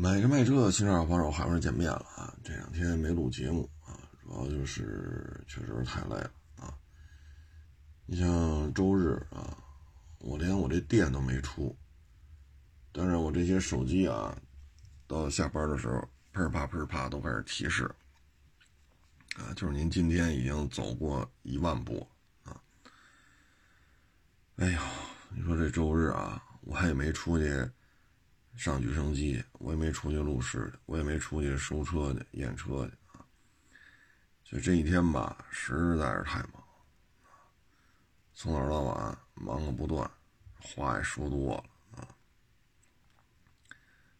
买车卖车，新车好手还是见面了啊！这两天没录节目啊，主要就是确实太累了啊。你像周日啊，我连我这店都没出，但是我这些手机啊，到下班的时候，砰啪砰啪都开始提示啊，就是您今天已经走过一万步啊。哎呀，你说这周日啊，我还没出去。上举升机，我也没出去录视，我也没出去收车去验车去啊。就这一天吧，实在是太忙，从早到晚忙个不断，话也说多了啊。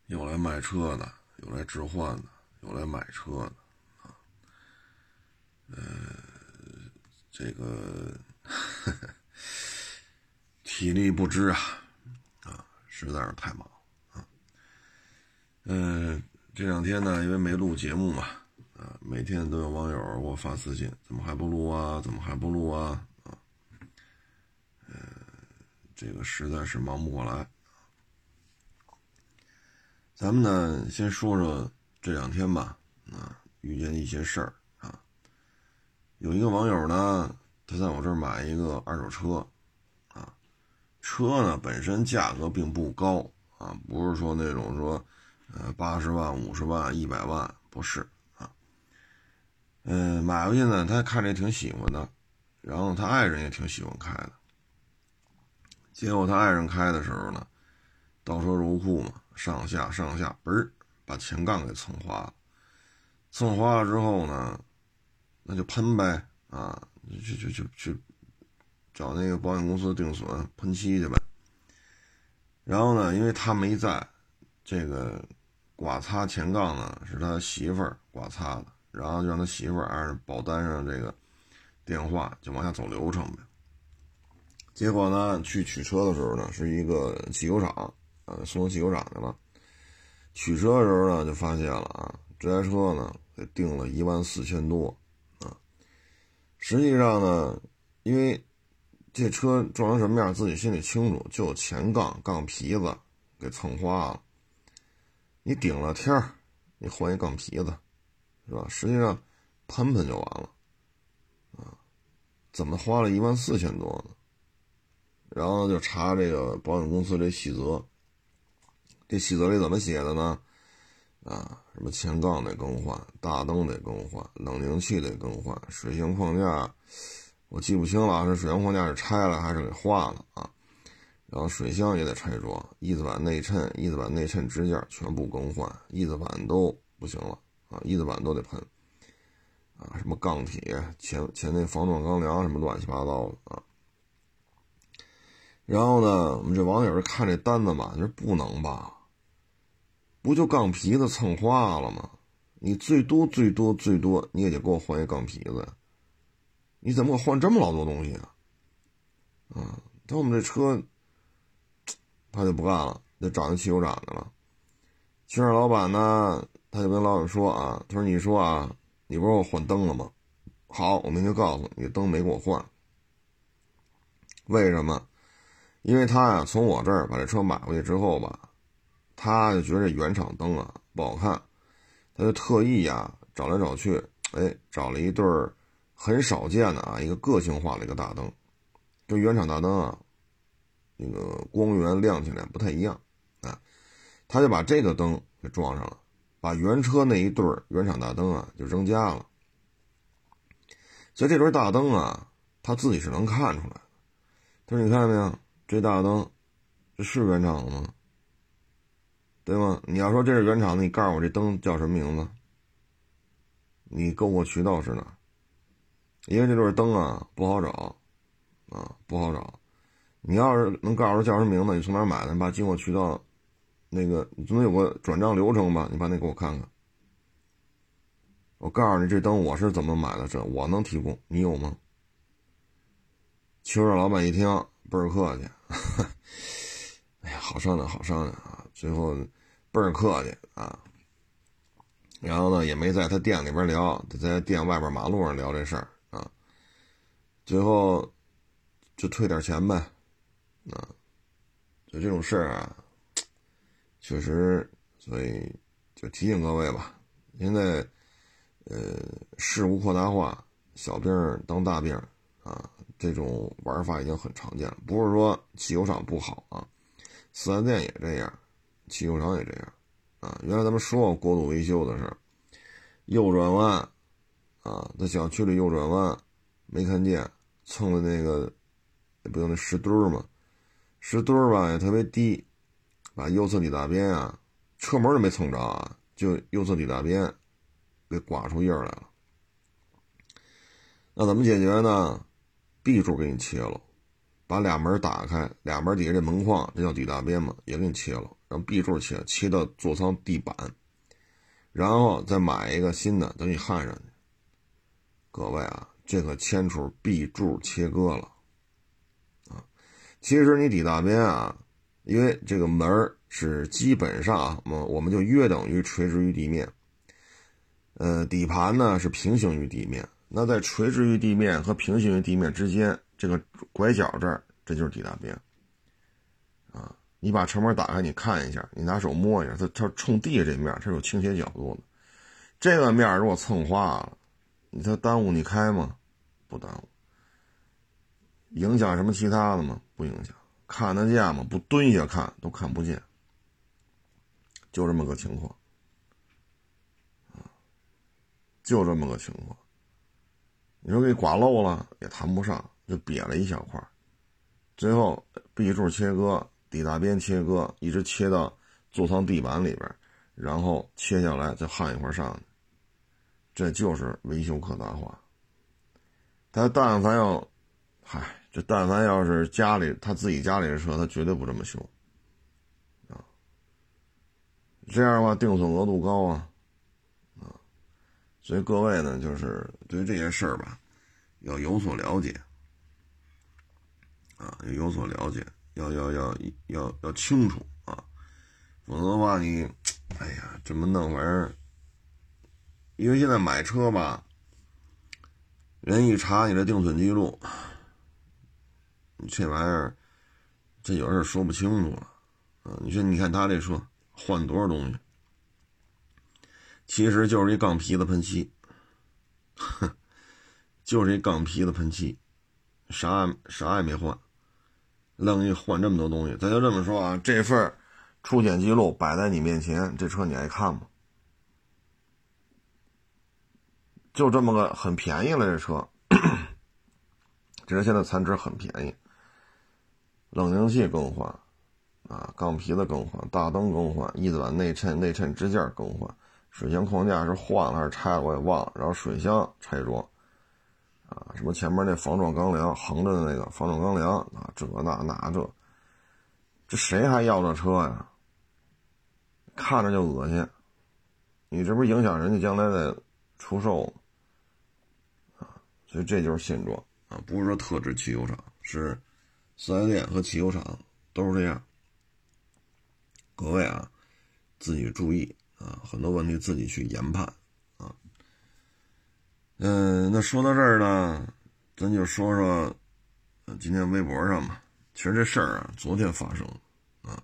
有来卖车的，有来置换的，有来买车的啊。呃，这个 体力不支啊，啊，实在是太忙。嗯，这两天呢，因为没录节目嘛，啊，每天都有网友给我发私信，怎么还不录啊？怎么还不录啊？啊，呃，这个实在是忙不过来。咱们呢，先说说这两天吧，啊，遇见一些事儿啊。有一个网友呢，他在我这儿买一个二手车，啊，车呢本身价格并不高啊，不是说那种说。呃，八十万、五十万、一百万不是啊。嗯，买回去呢，他看着挺喜欢的，然后他爱人也挺喜欢开的。结果他爱人开的时候呢，倒车入库嘛，上下上下，嘣儿把前杠给蹭花了。蹭花了之后呢，那就喷呗啊，去去去去找那个保险公司定损喷漆去呗。然后呢，因为他没在，这个。刮擦前杠呢，是他媳妇儿刮擦的，然后就让他媳妇儿按保单上这个电话就往下走流程呗。结果呢，去取车的时候呢，是一个汽修厂，呃，送到汽修厂去了。取车的时候呢，就发现了啊，这台车呢给定了一万四千多啊。实际上呢，因为这车撞成什么样，自己心里清楚，就前杠杠皮子给蹭花了。你顶了天儿，你换一杠皮子，是吧？实际上喷喷就完了，啊，怎么花了一万四千多呢？然后就查这个保险公司这细则，这细则里怎么写的呢？啊，什么前杠得更换，大灯得更换，冷凝器得更换，水箱框架我记不清了，这水箱框架是拆了还是给换了啊？然后水箱也得拆装，翼子板内衬、翼子板内衬支架全部更换，翼子板都不行了啊！翼子板都得喷啊！什么钢铁、前前那防撞钢梁什么乱七八糟的啊！然后呢，我们这网友看这单子嘛，就说不能吧？不就钢皮子蹭花了吗？你最多最多最多你也得给我换一钢皮子，你怎么换这么老多东西啊？啊！但我们这车。他就不干了，就找那汽修厂去了。汽修厂老板呢，他就跟老板说啊：“他说你说啊，你不是我换灯了吗？好，我明天告诉你，灯没给我换。为什么？因为他呀，从我这儿把这车买回去之后吧，他就觉得这原厂灯啊不好看，他就特意呀找来找去，哎，找了一对儿很少见的啊，一个个性化的一个大灯，跟原厂大灯啊。”那个光源亮起来不太一样，啊，他就把这个灯给装上了，把原车那一对原厂大灯啊就扔家了。所以这对大灯啊，他自己是能看出来的。他说：“你看见没有？这大灯，这是原厂的吗？对吗？你要说这是原厂的，你告诉我这灯叫什么名字？你购物渠道是哪？因为这对灯啊不好找，啊不好找。”你要是能告诉叫什么名字，你从哪买的？你把进货渠道，那个你总得有个转账流程吧？你把那给我看看。我告诉你，这灯我是怎么买的？这我能提供，你有吗？汽车老板一听倍儿客气，哎呀，好商量，好商量啊！最后倍儿客气啊。然后呢，也没在他店里边聊，在店外边马路上聊这事儿啊。最后就退点钱呗。啊，就这种事儿啊，确实，所以就提醒各位吧，现在呃事物扩大化，小病当大病啊，这种玩法已经很常见了。不是说汽修厂不好啊，四 S 店也这样，汽修厂也这样啊。原来咱们说过过度维修的事儿，右转弯啊，在小区里右转弯没看见，蹭的那个不就那石墩儿吗？石墩吧也特别低，把右侧底大边啊，车门都没蹭着啊，就右侧底大边给刮出印儿来了。那怎么解决呢？B 柱给你切了，把俩门打开，俩门底下这门框，这叫底大边嘛，也给你切了，让 B 柱切，切到座舱地板，然后再买一个新的，等你焊上去。各位啊，这可牵出 B 柱切割了。其实你底大边啊，因为这个门是基本上啊，我我们就约等于垂直于地面。呃，底盘呢是平行于地面。那在垂直于地面和平行于地面之间，这个拐角这儿，这就是底大边。啊，你把车门打开，你看一下，你拿手摸一下，它它冲地下这面，它有倾斜角度的。这个面如果蹭花了，你它耽误你开吗？不耽误。影响什么其他的吗？不影响，看得见吗？不蹲下看都看不见，就这么个情况，就这么个情况。你说给刮漏了也谈不上，就瘪了一小块，最后 B 柱切割、底大边切割，一直切到座舱地板里边，然后切下来再焊一块上去，这就是维修可大化。他但凡要，嗨。这但凡要是家里他自己家里的车，他绝对不这么修，啊，这样的话定损额度高啊，啊，所以各位呢，就是对于这些事儿吧，要有所了解，啊，要有所了解，要要要要要清楚啊，否则的话你，哎呀，这么弄玩意儿，因为现在买车吧，人一查你的定损记录。这玩意儿，这有事说不清楚了，啊！你说，你看他这车换多少东西，其实就是一钢皮的喷漆，哼，就是一钢皮的喷漆，啥啥也没换，愣一换这么多东西。咱就这么说啊，这份出险记录摆在你面前，这车你爱看吗？就这么个很便宜了，这车，只是现在残值很便宜。冷凝器更换，啊，钢皮的更换，大灯更换，翼子板内衬、内衬支架更换，水箱框架是换了还是拆了我也忘了。然后水箱拆装，啊，什么前面那防撞钢梁横着的那个防撞钢梁啊，这那那这，这谁还要这车呀？看着就恶心，你这不是影响人家将来的出售吗？啊，所以这就是现状啊，不是说特指汽油厂是。四 S 店和汽油厂都是这样，各位啊，自己注意啊，很多问题自己去研判啊。嗯，那说到这儿呢，咱就说说今天微博上嘛。其实这事儿啊，昨天发生啊，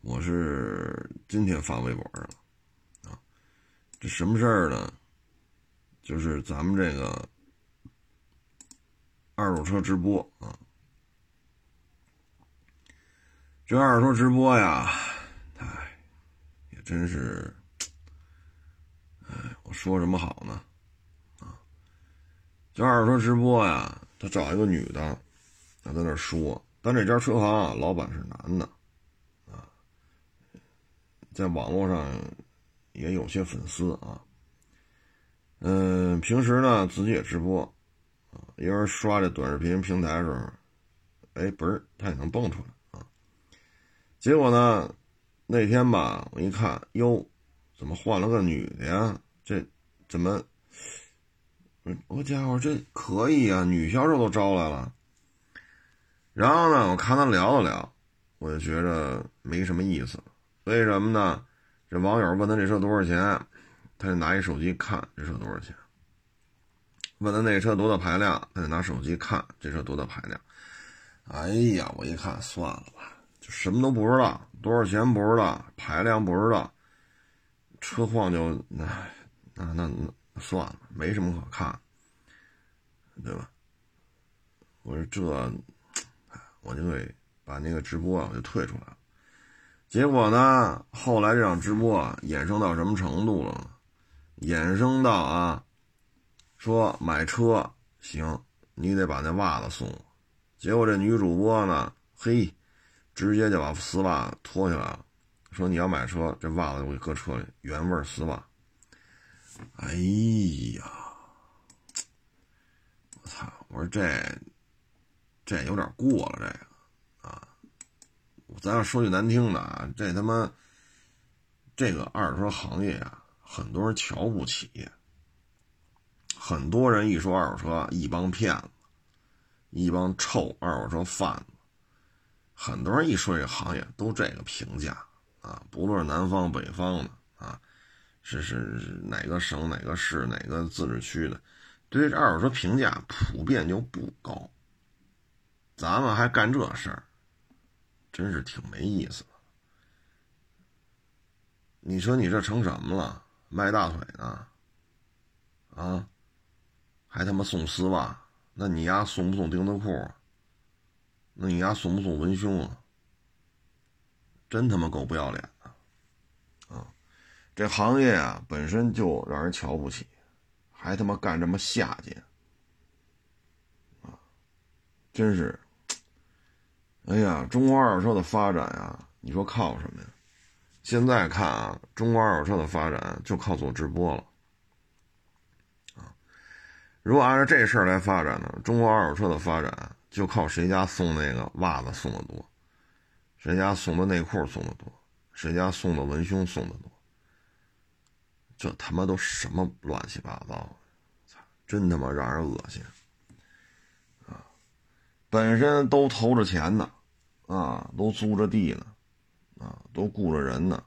我是今天发微博上了啊。这什么事儿呢？就是咱们这个二手车直播啊。这二手车直播呀，哎，也真是，哎，我说什么好呢？啊，这二手车直播呀，他找一个女的，他在那说，但这家车行啊，老板是男的，啊，在网络上也有些粉丝啊，嗯，平时呢自己也直播，啊，有人刷这短视频平台的时候，哎，不是，他也能蹦出来。结果呢？那天吧，我一看，哟，怎么换了个女的呀？这怎么？我家伙，这可以啊，女销售都招来了。然后呢，我看他聊了聊，我就觉着没什么意思。为什么呢？这网友问他这车多少钱，他就拿一手机看这车多少钱。问他那车多大排量，他就拿手机看这车多大排量。哎呀，我一看，算了吧。什么都不知道，多少钱不知道，排量不知道，车况就那那那那算了，没什么可看，对吧？我说这，我就给把那个直播啊我就退出来了。结果呢，后来这场直播啊衍生到什么程度了呢？衍生到啊，说买车行，你得把那袜子送我。结果这女主播呢，嘿，直接就把丝袜脱下来了，说你要买车，这袜子我给搁车里，原味丝袜。哎呀，我操！我说这这有点过了，这个啊，咱要说句难听的啊，这他妈这个二手车行业啊，很多人瞧不起，很多人一说二手车，一帮骗子。一帮臭二手车贩子，很多人一说这行业都这个评价啊，不论是南方北方的啊，是是哪个省哪个市哪个自治区的，对这二手车评价普遍就不高。咱们还干这事儿，真是挺没意思的。你说你这成什么了？卖大腿呢？啊，还他妈送丝袜？那你丫送不送钉子裤啊？那你丫送不送文胸啊？真他妈够不要脸的啊！这行业啊本身就让人瞧不起，还他妈干这么下贱啊！真是，哎呀，中国二手车的发展呀，你说靠什么呀？现在看啊，中国二手车的发展就靠做直播了。如果按照这事儿来发展呢，中国二手车的发展就靠谁家送那个袜子送的多，谁家送的内裤送的多，谁家送的文胸送的多。这他妈都什么乱七八糟，操！真他妈让人恶心啊！本身都投着钱呢，啊，都租着地呢，啊，都雇着人呢，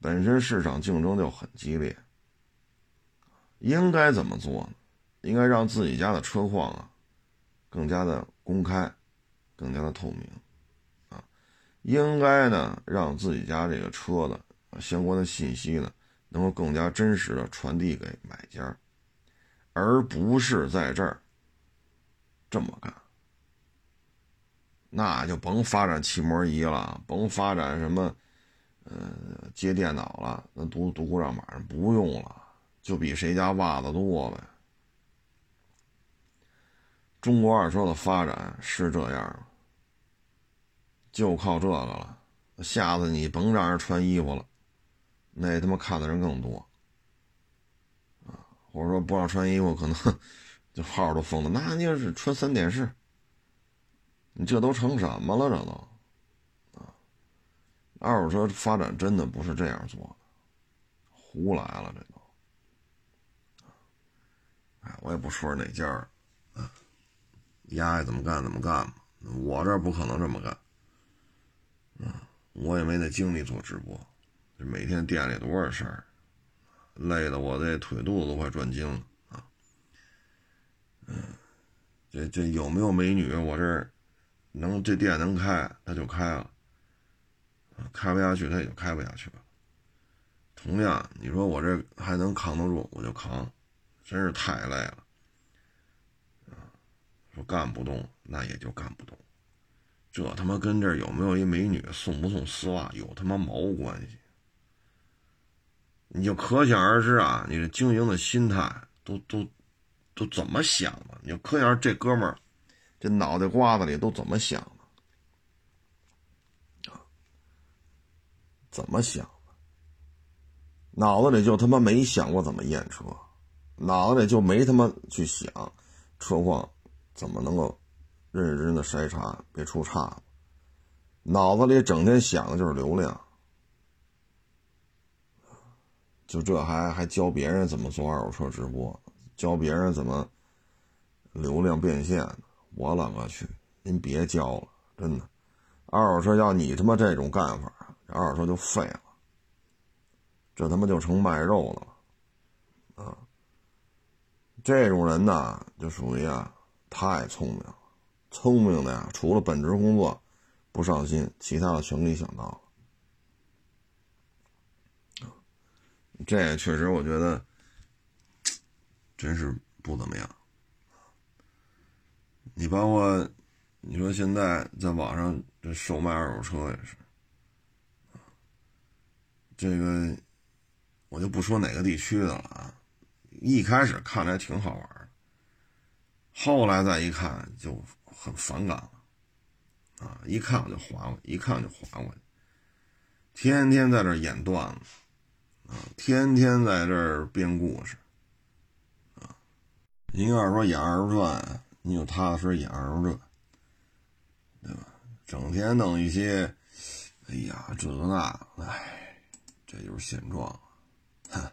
本身市场竞争就很激烈，应该怎么做呢？应该让自己家的车况啊，更加的公开，更加的透明，啊，应该呢让自己家这个车的相关的信息呢，能够更加真实的传递给买家，而不是在这儿这么干，那就甭发展漆膜仪了，甭发展什么，呃，接电脑了，那读读故障码不用了，就比谁家袜子多呗。中国二手车的发展是这样就靠这个了。下次你甭让人穿衣服了，那他妈看的人更多啊！或者说不让穿衣服，可能就号都封了。那你要是穿三点式，你这都成什么了？这都啊！二手车发展真的不是这样做的，胡来了，这都。哎，我也不说是哪家儿。丫爱怎么干怎么干吧，我这不可能这么干，啊，我也没那精力做直播，每天店里多少事儿，累的我这腿肚子都快转筋了啊，嗯，这这有没有美女，我这能这店能开他就开了，开不下去他也就开不下去了。同样，你说我这还能扛得住，我就扛，真是太累了。说干不动，那也就干不动。这他妈跟这有没有一美女送不送丝袜有他妈毛关系？你就可想而知啊，你这经营的心态都都都怎么想的？你就可想而知这哥们儿这脑袋瓜子里都怎么想的啊？怎么想的？脑子里就他妈没想过怎么验车，脑子里就没他妈去想车况。怎么能够认认真真的筛查，别出岔子？脑子里整天想的就是流量，就这还还教别人怎么做二手车直播，教别人怎么流量变现？我勒个去！您别教了，真的，二手车要你他妈这种干法，二手车就废了，这他妈就成卖肉了啊！这种人呢，就属于啊。太聪明了，聪明的呀！除了本职工作不上心，其他的全给想到了。这确实我觉得真是不怎么样。你包括你说现在在网上这售卖二手车也是，这个我就不说哪个地区的了啊。一开始看着还挺好玩后来再一看就很反感了，啊，一看我就划过，一看就划过去，天天在这演段子，啊，天天在这编故事，啊，您要是说演二人转，你就踏踏实实演二人转，对吧？整天弄一些，哎呀，这个那，哎，这就是现状，哼，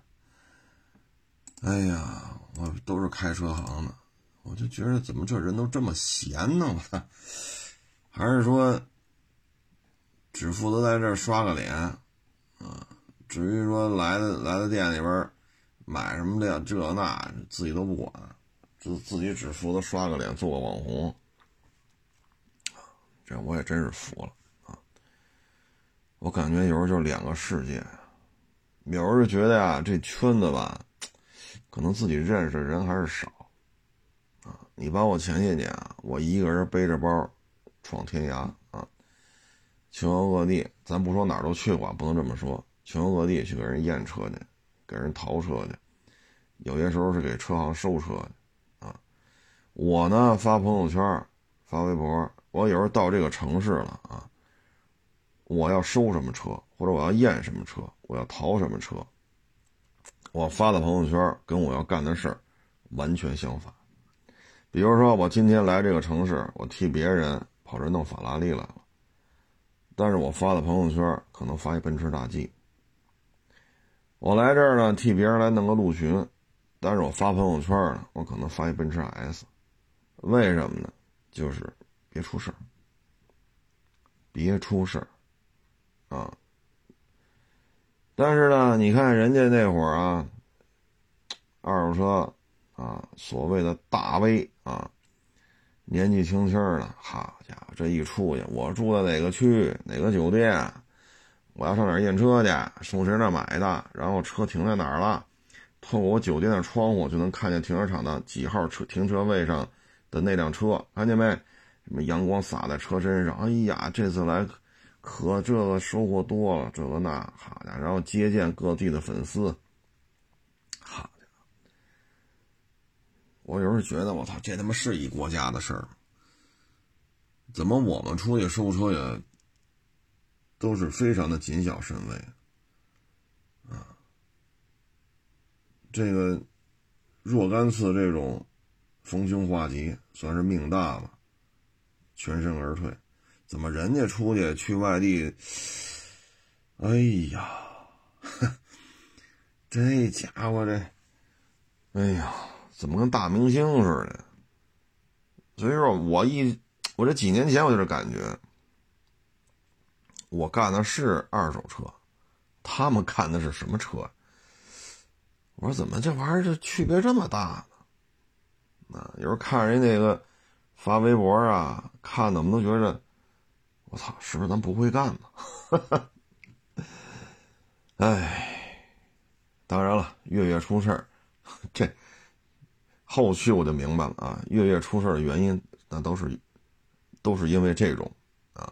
哎呀，我都是开车行的。我就觉得怎么这人都这么闲呢？还是说只负责在这刷个脸啊？至于说来的来的店里边买什么的这那，自己都不管，自自己只负责刷个脸做个网红。这我也真是服了啊！我感觉有时候就两个世界。有时候觉得呀，这圈子吧，可能自己认识的人还是少。你把我前些年啊，我一个人背着包闯天涯啊，全国各地，咱不说哪儿都去过，不能这么说，全国各地去给人验车去，给人淘车去，有些时候是给车行收车去啊。我呢发朋友圈、发微博，我有时候到这个城市了啊，我要收什么车，或者我要验什么车，我要淘什么车，我发的朋友圈跟我要干的事儿完全相反。比如说，我今天来这个城市，我替别人跑这弄法拉利来了，但是我发的朋友圈可能发一奔驰大 G。我来这儿呢，替别人来弄个陆巡，但是我发朋友圈呢，我可能发一奔驰 S。为什么呢？就是别出事儿，别出事儿啊！但是呢，你看人家那会儿啊，二手车。啊，所谓的大 V 啊，年纪轻轻的，好家伙，这一出去，我住在哪个区，哪个酒店，我要上哪儿验车去，从谁那买的，然后车停在哪儿了，透过我酒店的窗户就能看见停车场的几号车停车位上的那辆车，看见没？什么阳光洒在车身上，哎呀，这次来可这个收获多了，这个那，好家伙，然后接见各地的粉丝。我有时候觉得，我操，这他妈是一国家的事儿怎么我们出去收车也都是非常的谨小慎微啊？这个若干次这种逢凶化吉，算是命大了，全身而退。怎么人家出去去外地？哎呀，这家伙这，哎呀！怎么跟大明星似的？所以说，我一我这几年前我就这感觉，我干的是二手车，他们看的是什么车？我说怎么这玩意儿这区别这么大呢？啊，有时候看人那个发微博啊，看的我们都觉得，我操，是不是咱不会干呢？哎，当然了，月月出事儿，这。后续我就明白了啊，月月出事的原因，那都是，都是因为这种，啊，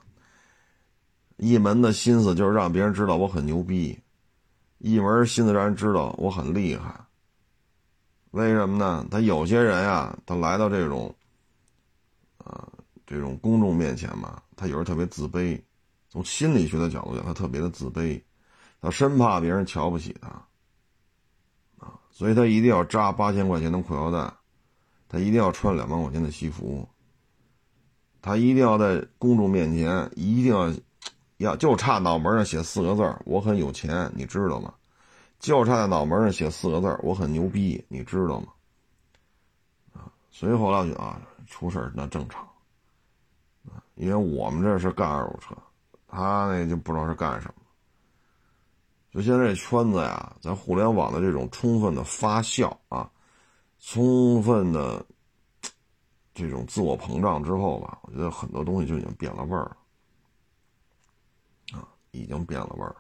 一门的心思就是让别人知道我很牛逼，一门心思让人知道我很厉害。为什么呢？他有些人呀，他来到这种，啊，这种公众面前嘛，他有时候特别自卑，从心理学的角度讲，他特别的自卑，他生怕别人瞧不起他。所以他一定要扎八千块钱的裤腰带，他一定要穿两万块钱的西服，他一定要在公众面前一定要，要就差脑门上写四个字我很有钱，你知道吗？”就差在脑门上写四个字我很牛逼，你知道吗？”啊，所以后来就啊，出事那正常，啊，因为我们这是干二手车，他那就不知道是干什么。就现在这圈子呀，咱互联网的这种充分的发酵啊，充分的这种自我膨胀之后吧，我觉得很多东西就已经变了味儿，啊，已经变了味儿，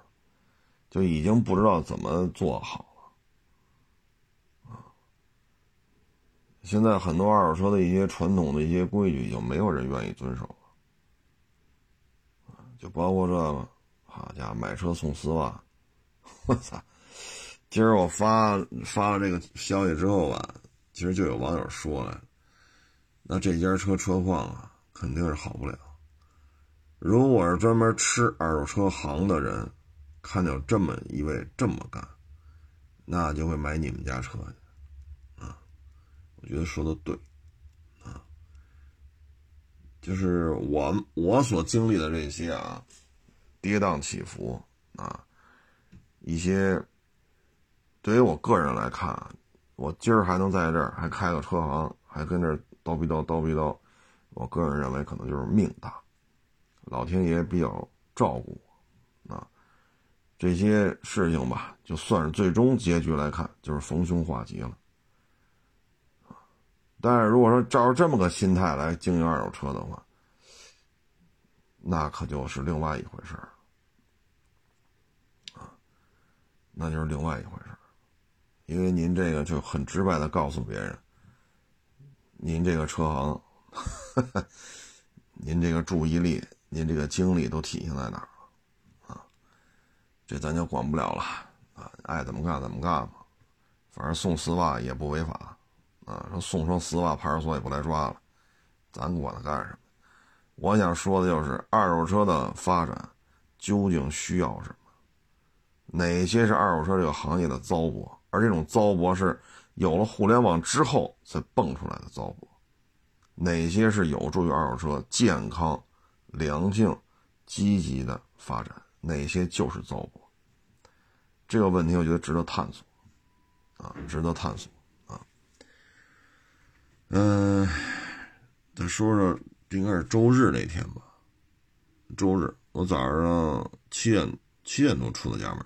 就已经不知道怎么做好了，啊，现在很多二手车的一些传统的一些规矩，已经没有人愿意遵守了，啊，就包括这个，好家伙，买车送丝袜。我操！今儿我发发了这个消息之后吧，其实就有网友说了，那这家车车况啊，肯定是好不了。如果是专门吃二手车行的人，看到这么一位这么干，那就会买你们家车去啊！我觉得说的对啊，就是我我所经历的这些啊，跌宕起伏啊，一些。对于我个人来看啊，我今儿还能在这儿还开个车行，还跟这叨逼叨叨逼叨，我个人认为可能就是命大，老天爷比较照顾我啊。这些事情吧，就算是最终结局来看，就是逢凶化吉了但是如果说照着这么个心态来经营二手车的话，那可就是另外一回事儿啊，那就是另外一回事。因为您这个就很直白的告诉别人，您这个车行，您这个注意力，您这个精力都体现在哪儿啊？这咱就管不了了啊，爱怎么干怎么干吧，反正送丝袜也不违法啊，说送双丝袜派出所也不来抓了，咱管它干什么？我想说的就是二手车的发展究竟需要什么？哪些是二手车这个行业的糟粕？而这种糟粕是有了互联网之后才蹦出来的糟粕，哪些是有助于二手车健康、良性、积极的发展？哪些就是糟粕？这个问题我觉得值得探索，啊，值得探索啊。嗯，再说说应该是周日那天吧。周日我早上七点七点多出的家门。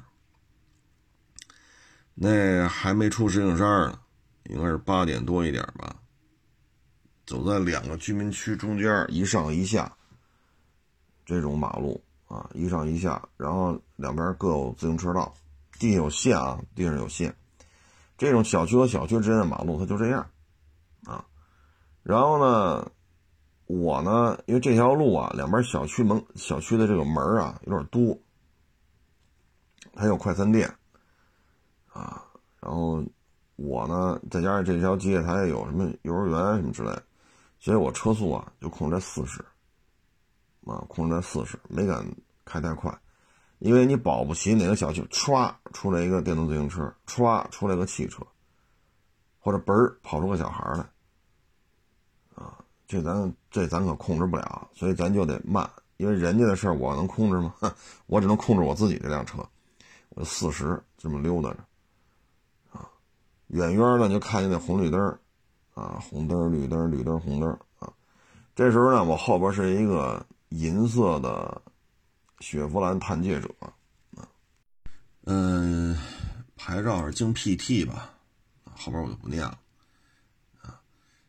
那还没出石景山呢，应该是八点多一点吧。走在两个居民区中间，一上一下，这种马路啊，一上一下，然后两边各有自行车道，地上有线啊，地上有线。这种小区和小区之间的马路，它就这样啊。然后呢，我呢，因为这条路啊，两边小区门、小区的这个门啊，有点多，还有快餐店。啊，然后我呢，再加上这条街，它也有什么幼儿园什么之类，所以我车速啊就控制在四十，啊，控制在四十，没敢开太快，因为你保不齐哪个小区歘出来一个电动自行车，歘出来个汽车，或者嘣儿跑出个小孩来，啊，这咱这咱可控制不了，所以咱就得慢，因为人家的事儿我能控制吗？我只能控制我自己这辆车，我四十这么溜达着。远远的就看见那红绿灯啊，红灯、绿灯、绿灯、红灯啊。这时候呢，我后边是一个银色的雪佛兰探界者啊，嗯，牌照是京 PT 吧，后边我就不念了啊。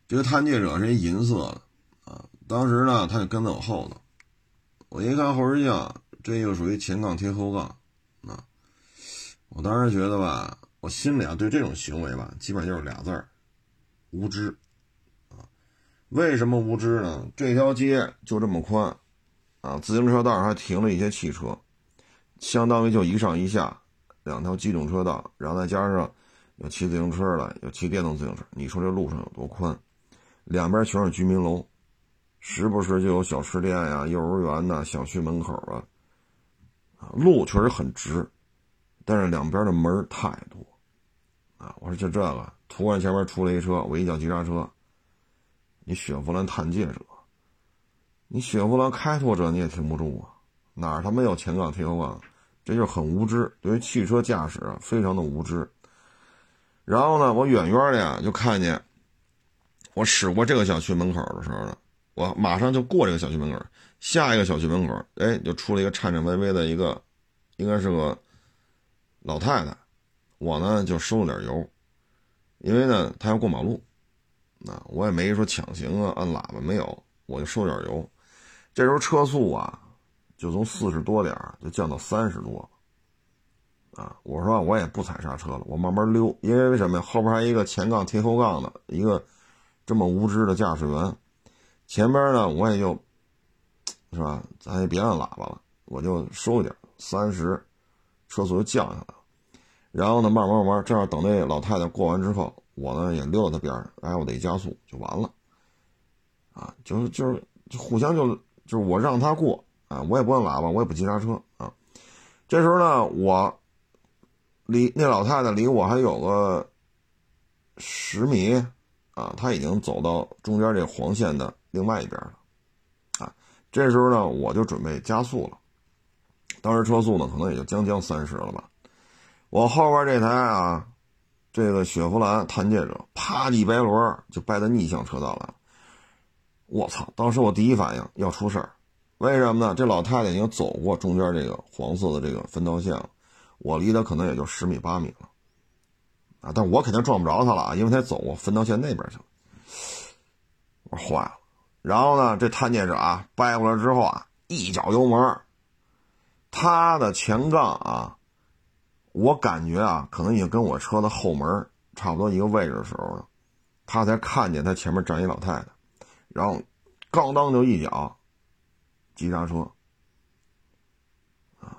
这个探界者是银色的啊，当时呢，他就跟在我后头，我一看后视镜，这又属于前杠贴后杠啊，我当时觉得吧。我心里啊，对这种行为吧，基本就是俩字儿：无知啊。为什么无知呢？这条街就这么宽啊，自行车道还停了一些汽车，相当于就一上一下两条机动车道，然后再加上有骑自行车的，有骑电动自行车，你说这路上有多宽？两边全是居民楼，时不时就有小吃店呀、幼儿园呐、小区门口啊，啊，路确实很直，但是两边的门太多。啊！我说就这个，突然前面出了一车，我一脚急刹车。你雪佛兰探界者，你雪佛兰开拓者你也停不住啊！哪儿他妈有前杠贴后杠？这就是很无知，对于汽车驾驶啊，非常的无知。然后呢，我远远的呀就看见，我驶过这个小区门口的时候呢，我马上就过这个小区门口，下一个小区门口，哎，就出了一个颤颤巍巍的一个，应该是个老太太。我呢就收了点油，因为呢他要过马路，那我也没说抢行啊，按喇叭没有，我就收点油。这时候车速啊，就从四十多点就降到三十多，啊，我说我也不踩刹车了，我慢慢溜，因为为什么呀？后边还一个前杠贴后杠的一个这么无知的驾驶员，前边呢我也就，是吧？咱也别按喇叭了，我就收一点，三十，车速就降下来。然后呢，慢慢慢慢，这样等那老太太过完之后，我呢也溜到她边上，哎，我得加速就完了。啊，就是就是互相就就是我让她过啊，我也不按喇叭，我也不急刹车啊。这时候呢，我离那老太太离我还有个十米啊，她已经走到中间这黄线的另外一边了啊。这时候呢，我就准备加速了，当时车速呢可能也就将将三十了吧。我后边这台啊，这个雪佛兰探界者，啪一掰轮就掰到逆向车道来了。我操！当时我第一反应要出事儿，为什么呢？这老太太已经走过中间这个黄色的这个分道线了，我离她可能也就十米八米了啊！但我肯定撞不着她了，因为她走过分道线那边去了。我说坏了，然后呢，这探界者啊掰过来之后啊，一脚油门，他的前杠啊。我感觉啊，可能已经跟我车的后门差不多一个位置的时候，他才看见他前面站一老太太，然后，咣当就一脚，急刹车，啊，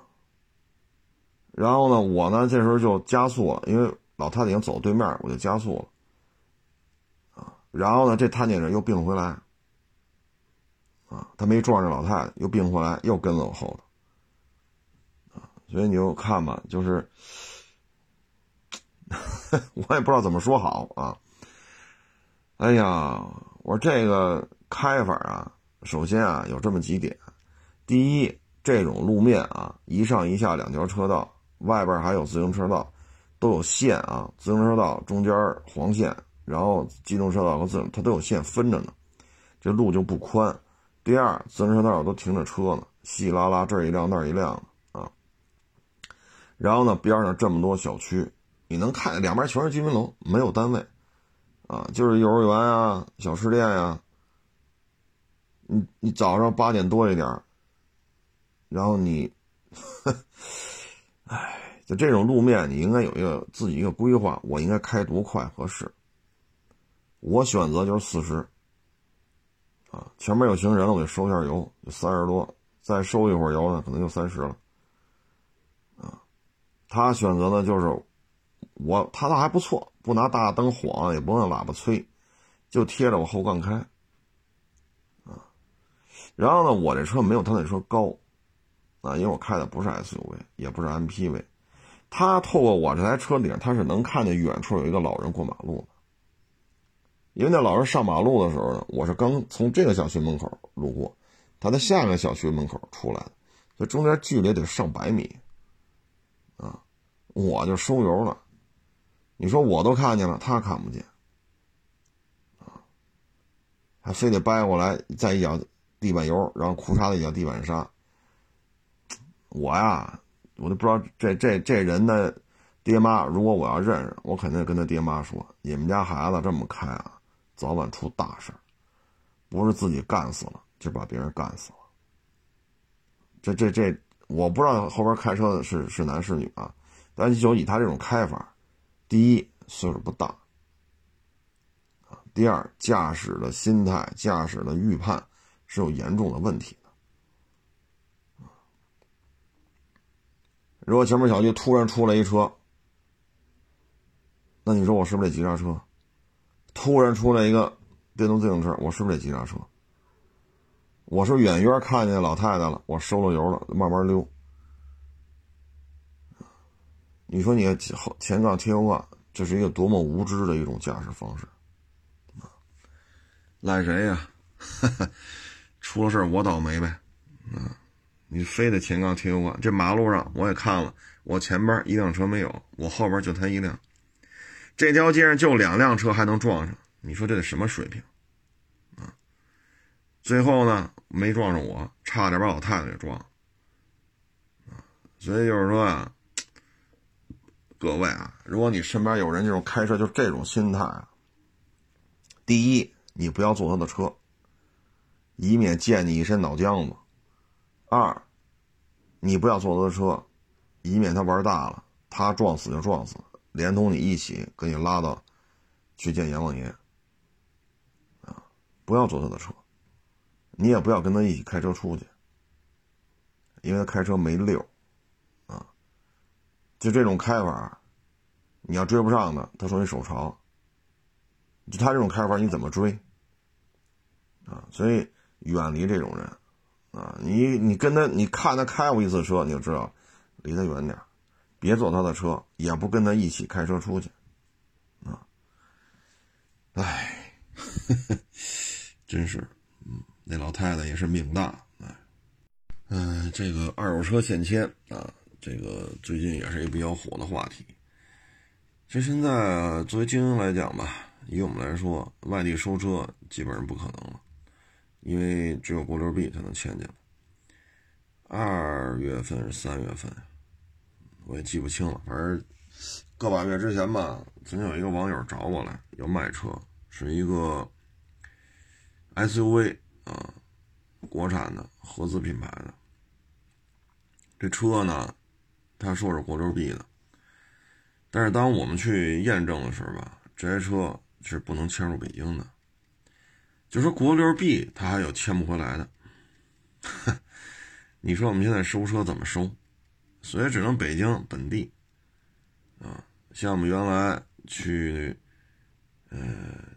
然后呢，我呢这时候就加速了，因为老太太已经走对面，我就加速了，啊，然后呢，这探界者又并回来，啊，他没撞着老太太，又并回来，又跟在我后头。所以你就看吧，就是，我也不知道怎么说好啊。哎呀，我说这个开法啊，首先啊有这么几点：第一，这种路面啊，一上一下两条车道，外边还有自行车道，都有线啊，自行车道中间黄线，然后机动车道和自它都有线分着呢，这路就不宽。第二，自行车道都停着车呢，稀拉拉这儿一辆那儿一辆。然后呢，边上这么多小区，你能看两边全是居民楼，没有单位，啊，就是幼儿园啊、小吃店呀。你你早上八点多一点，然后你，哎，就这种路面，你应该有一个自己一个规划，我应该开多快合适？我选择就是四十，啊，前面有行人了，我就收一下油，就三十多，再收一会儿油呢，可能就三十了。他选择的就是我，他倒还不错，不拿大灯晃，也不按喇叭催，就贴着我后杠开，啊，然后呢，我这车没有他那车高，啊，因为我开的不是 SUV，也不是 MPV，他透过我这台车顶，他是能看见远处有一个老人过马路，因为那老人上马路的时候呢，我是刚从这个小区门口路过，他在下个小区门口出来的，这中间距离得上百米。我就收油了，你说我都看见了，他看不见，啊，还非得掰过来再一脚地板油，然后裤衩子一脚地板沙。我呀，我都不知道这这这人的爹妈，如果我要认识，我肯定跟他爹妈说：你们家孩子这么开啊，早晚出大事不是自己干死了，就把别人干死了。这这这，我不知道后边开车的是是男是女啊。但就以他这种开法，第一岁数不大，第二驾驶的心态、驾驶的预判是有严重的问题的。如果前面小区突然出来一车，那你说我是不是得急刹车？突然出来一个电动自行车，我是不是得急刹车？我是远远看见老太太了，我收了油了，慢慢溜。你说你后前杠贴后杠，这是一个多么无知的一种驾驶方式啊！赖谁呀？出了事我倒霉呗！啊，你非得前杠贴后杠，这马路上我也看了，我前边一辆车没有，我后边就他一辆，这条街上就两辆车还能撞上，你说这得什么水平啊？最后呢，没撞上我，差点把老太太给撞啊！所以就是说啊。各位啊，如果你身边有人这种开车就是这种心态啊，第一，你不要坐他的车，以免溅你一身脑浆子；二，你不要坐他的车，以免他玩大了，他撞死就撞死，连同你一起给你拉到去见阎王爷。啊不要坐他的车，你也不要跟他一起开车出去，因为他开车没溜。就这种开法，你要追不上的，他说你手潮。就他这种开法，你怎么追？啊，所以远离这种人，啊，你你跟他，你看他开过一次车，你就知道，离他远点别坐他的车，也不跟他一起开车出去，啊，哎，真是，嗯，那老太太也是命大，哎，嗯，这个二手车限签啊，这个最近也是一个比较火的话题。其实现在作为经营来讲吧，以我们来说，外地收车基本上不可能了。因为只有国六 B 才能签进来。二月份是三月份，我也记不清了。反正个把月之前吧，曾经有一个网友找我来要卖车，是一个 SUV 啊，国产的合资品牌的。这车呢，他说是国六 B 的，但是当我们去验证的时候吧，这台车是不能迁入北京的。就说国六 B，他还有迁不回来的。你说我们现在收车怎么收？所以只能北京本地啊。像我们原来去，呃，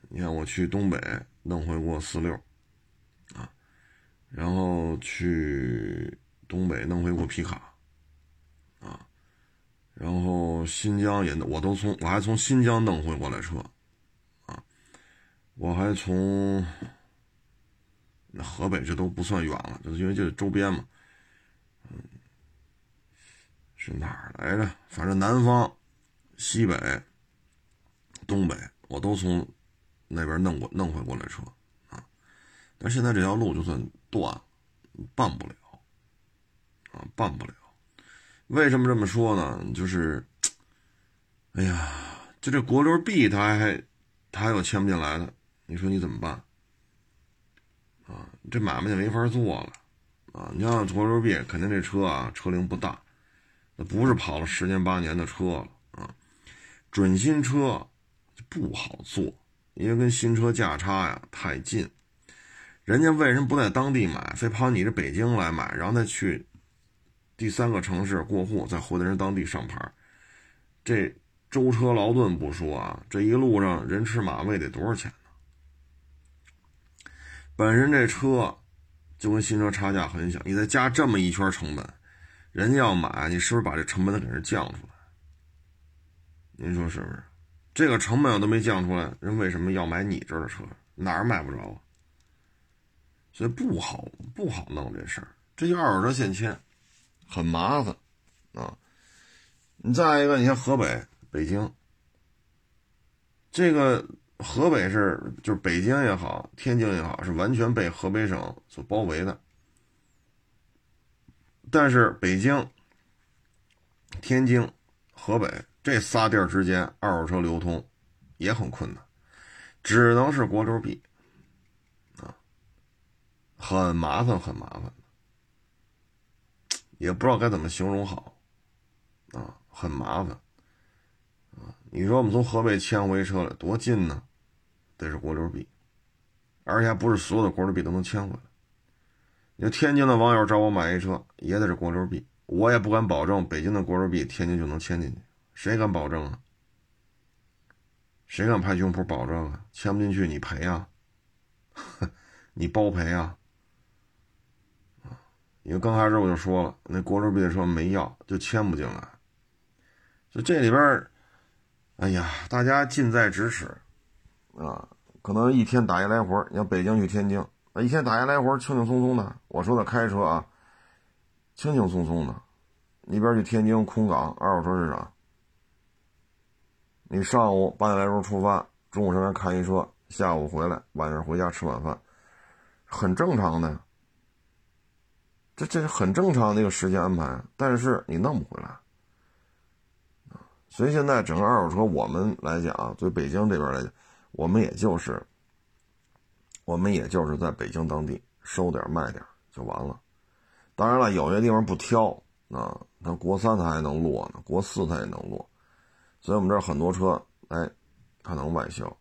你看我去东北弄回过四六啊，然后去东北弄回过皮卡啊，然后新疆也我都从我还从新疆弄回过来车。我还从那河北，这都不算远了，就是因为这周边嘛。嗯，是哪儿来着？反正南方、西北、东北，我都从那边弄过、弄回过来车啊。但现在这条路就算断，办不了啊，办不了。为什么这么说呢？就是，哎呀，就这国六 B，他还他还有签不进来的。你说你怎么办？啊，这买卖就没法做了，啊，你像国六 B，肯定这车啊车龄不大，那不是跑了十年八年的车了啊，准新车不好做，因为跟新车价差呀太近，人家为什么不在当地买，非跑你这北京来买，然后再去第三个城市过户，再回到人当地上牌？这舟车劳顿不说啊，这一路上人吃马喂得多少钱呢？本身这车就跟新车差价很小，你再加这么一圈成本，人家要买，你是不是把这成本得给人降出来？您说是不是？这个成本我都没降出来，人为什么要买你这儿的车？哪儿买不着啊？所以不好不好弄这事儿，这就二手车限迁，很麻烦啊。你再一个，你像河北、北京，这个。河北是就是北京也好，天津也好，是完全被河北省所包围的。但是北京、天津、河北这仨地儿之间二手车流通也很困难，只能是国六 B 啊，很麻烦，很麻烦也不知道该怎么形容好啊，很麻烦啊。你说我们从河北迁回车来多近呢？得是国六 B，而且还不是所有的国六 B 都能迁回来。你说天津的网友找我买一车，也得是国六 B，我也不敢保证北京的国六 B 天津就能迁进去，谁敢保证啊？谁敢拍胸脯保证啊？签不进去你赔啊？你包赔啊？因为刚开始我就说了，那国六 B 的车没要，就签不进来。就这里边，哎呀，大家近在咫尺。啊，可能一天打一来回你像北京去天津，啊，一天打一来回轻轻松松的。我说的开车啊，轻轻松松的。一边去天津空港二手车市场，你上午八点来钟出发，中午上边看一车，下午回来，晚上回家吃晚饭，很正常的。这这是很正常的一个时间安排，但是你弄不回来。所以现在整个二手车，我们来讲，对北京这边来讲。我们也就是，我们也就是在北京当地收点卖点就完了。当然了，有些地方不挑啊，那国三它还能落呢，国四它也能落。所以我们这很多车，哎，它能外销。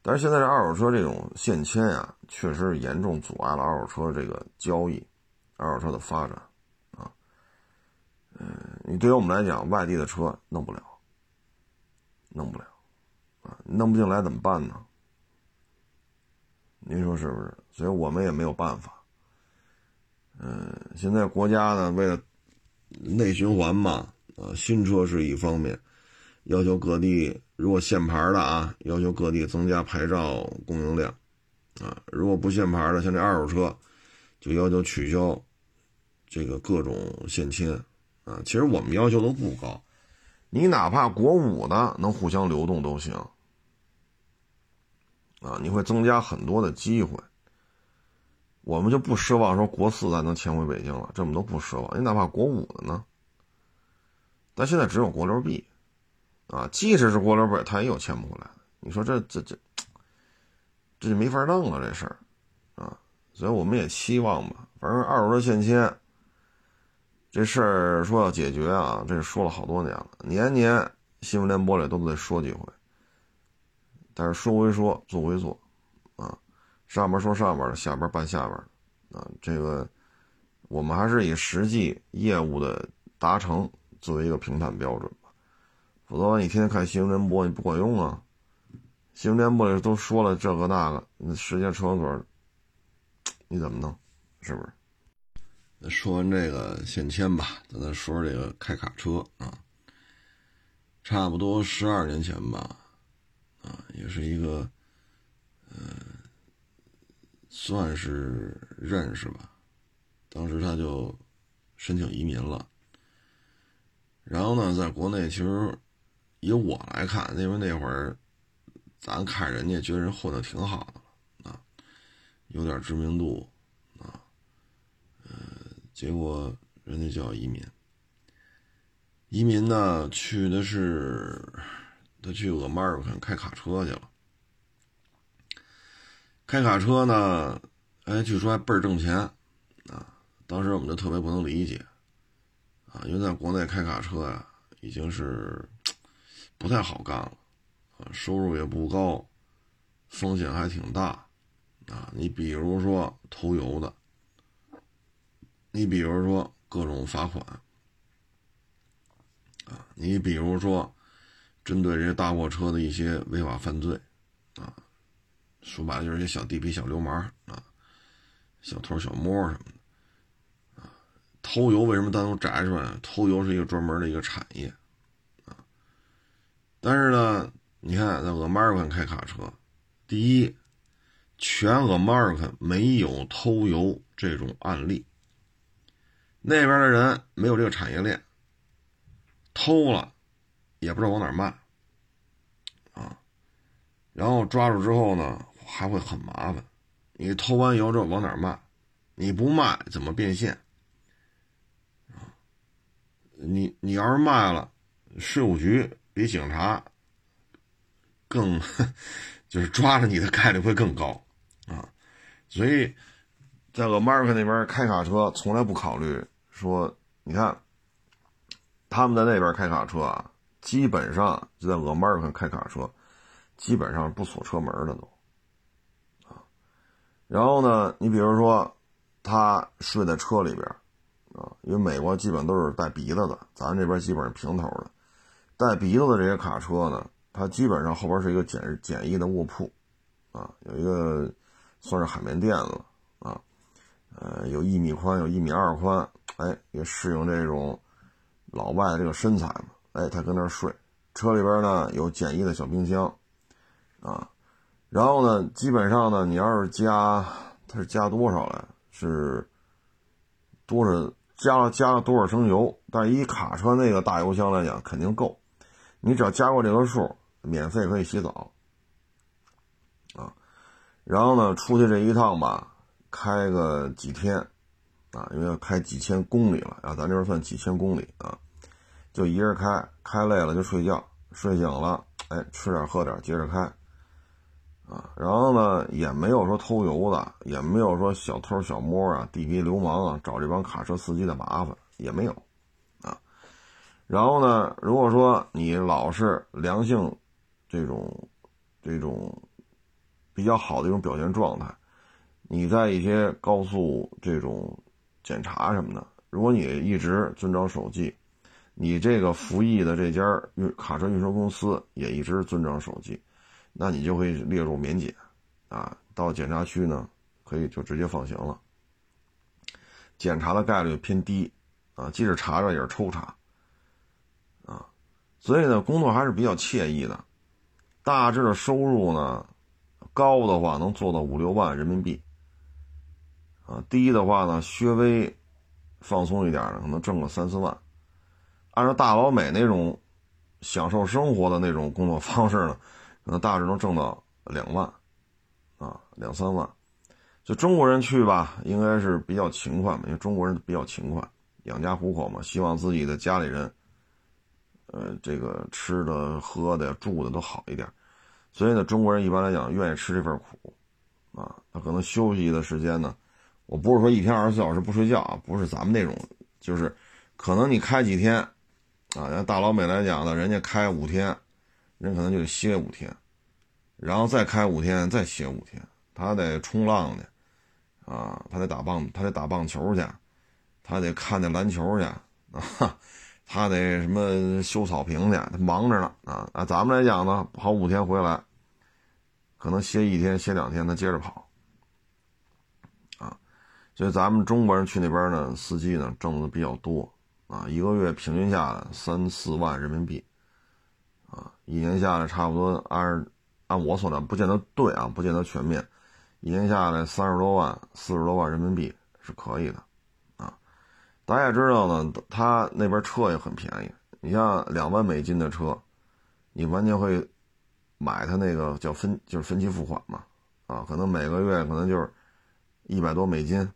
但是现在这二手车这种限迁啊，确实严重阻碍了二手车这个交易，二手车的发展啊。嗯，你对于我们来讲，外地的车弄不了，弄不了啊，弄不进来怎么办呢？您说是不是？所以我们也没有办法。嗯，现在国家呢，为了内循环嘛，啊，新车是一方面，要求各地。如果限牌的啊，要求各地增加牌照供应量，啊，如果不限牌的，像这二手车，就要求取消这个各种限迁，啊，其实我们要求都不高，你哪怕国五的能互相流动都行，啊，你会增加很多的机会，我们就不奢望说国四咱能迁回北京了，这我们都不奢望，你哪怕国五的呢，但现在只有国六 B。啊，即使是国六 B，，他也有迁不过来的。你说这这这，这就没法弄了这事儿，啊，所以我们也期望吧。反正二手车限迁这事儿说要解决啊，这说了好多年了，年年新闻联播里都得说几回。但是说归说，做归做，啊，上边说上边的，下边办下边的，啊，这个我们还是以实际业务的达成作为一个评判标准吧。否则你天天看新闻联播，你不管用啊！新闻联播里都说了这个那个，那时间车管你怎么弄？是不是？那说完这个限迁吧，咱再说说这个开卡车啊。差不多十二年前吧，啊，也是一个，呃，算是认识吧。当时他就申请移民了，然后呢，在国内其实。以我来看，因为那会儿，咱看人家觉得人混的挺好的，有点知名度啊，呃，结果人家叫移民。移民呢，去的是他去俄马尔肯开卡车去了。开卡车呢，哎，据说还倍儿挣钱啊。当时我们就特别不能理解啊，因为在国内开卡车呀，已经是。不太好干了，啊，收入也不高，风险还挺大，啊，你比如说偷油的，你比如说各种罚款，啊，你比如说针对这些大货车的一些违法犯罪，啊，说白了就是些小地痞、小流氓啊，小偷小摸什么的，啊，偷油为什么单独摘出来？偷油是一个专门的一个产业。啊但是呢，你看在俄马尔肯开卡车，第一，全俄马尔肯没有偷油这种案例，那边的人没有这个产业链，偷了也不知道往哪卖，啊，然后抓住之后呢，还会很麻烦，你偷完油之后往哪卖？你不卖怎么变现？啊，你你要是卖了，税务局。比警察更，就是抓着你的概率会更高啊，所以在俄马尔克那边开卡车从来不考虑说，你看他们在那边开卡车啊，基本上就在俄马尔克开卡车，基本上不锁车门的都啊。然后呢，你比如说他睡在车里边啊，因为美国基本都是带鼻子的，咱这边基本上平头的。带鼻子的这些卡车呢，它基本上后边是一个简简易的卧铺，啊，有一个算是海绵垫子啊，呃，有一米宽，有一米二宽，哎，也适应这种老外的这个身材嘛，哎，他跟那睡。车里边呢有简易的小冰箱，啊，然后呢，基本上呢，你要是加，它是加多少来？是多少？加了加了多少升油？但是以卡车那个大油箱来讲，肯定够。你只要加过这个数，免费可以洗澡，然后呢，出去这一趟吧，开个几天，啊，因为要开几千公里了啊，咱这边算几千公里啊，就一人开，开累了就睡觉，睡醒了，哎，吃点喝点，接着开，啊，然后呢，也没有说偷油的，也没有说小偷小摸啊，地痞流氓啊，找这帮卡车司机的麻烦，也没有。啊然后呢，如果说你老是良性，这种，这种比较好的一种表现状态。你在一些高速这种检查什么的，如果你一直遵照手记，你这个服役的这家运卡车运输公司也一直遵照手记，那你就会列入免检，啊，到检查区呢可以就直接放行了。检查的概率偏低，啊，即使查着也是抽查，啊，所以呢工作还是比较惬意的，大致的收入呢高的话能做到五六万人民币。啊，低的话呢，稍微放松一点呢，可能挣个三四万。按照大老美那种享受生活的那种工作方式呢，可能大致能挣到两万，啊，两三万。就中国人去吧，应该是比较勤快嘛，因为中国人比较勤快，养家糊口嘛，希望自己的家里人，呃，这个吃的、喝的、住的都好一点。所以呢，中国人一般来讲愿意吃这份苦，啊，他可能休息的时间呢。我不是说一天二十四小时不睡觉啊，不是咱们那种，就是可能你开几天，啊，像大老美来讲呢，人家开五天，人可能就得歇五天，然后再开五天，再歇五天，他得冲浪去，啊，他得打棒，他得打棒球去，他得看那篮球去，啊，他得什么修草坪去，他忙着呢，啊，啊，咱们来讲呢，跑五天回来，可能歇一天，歇两天，他接着跑。啊所以咱们中国人去那边呢，司机呢挣的比较多，啊，一个月平均下来三四万人民币，啊，一年下来差不多按按我所料，不见得对啊，不见得全面，一年下来三十多万、四十多万人民币是可以的，大家也知道呢，他那边车也很便宜，你像两万美金的车，你完全会买他那个叫分就是分期付款嘛，啊，可能每个月可能就是一百多美金。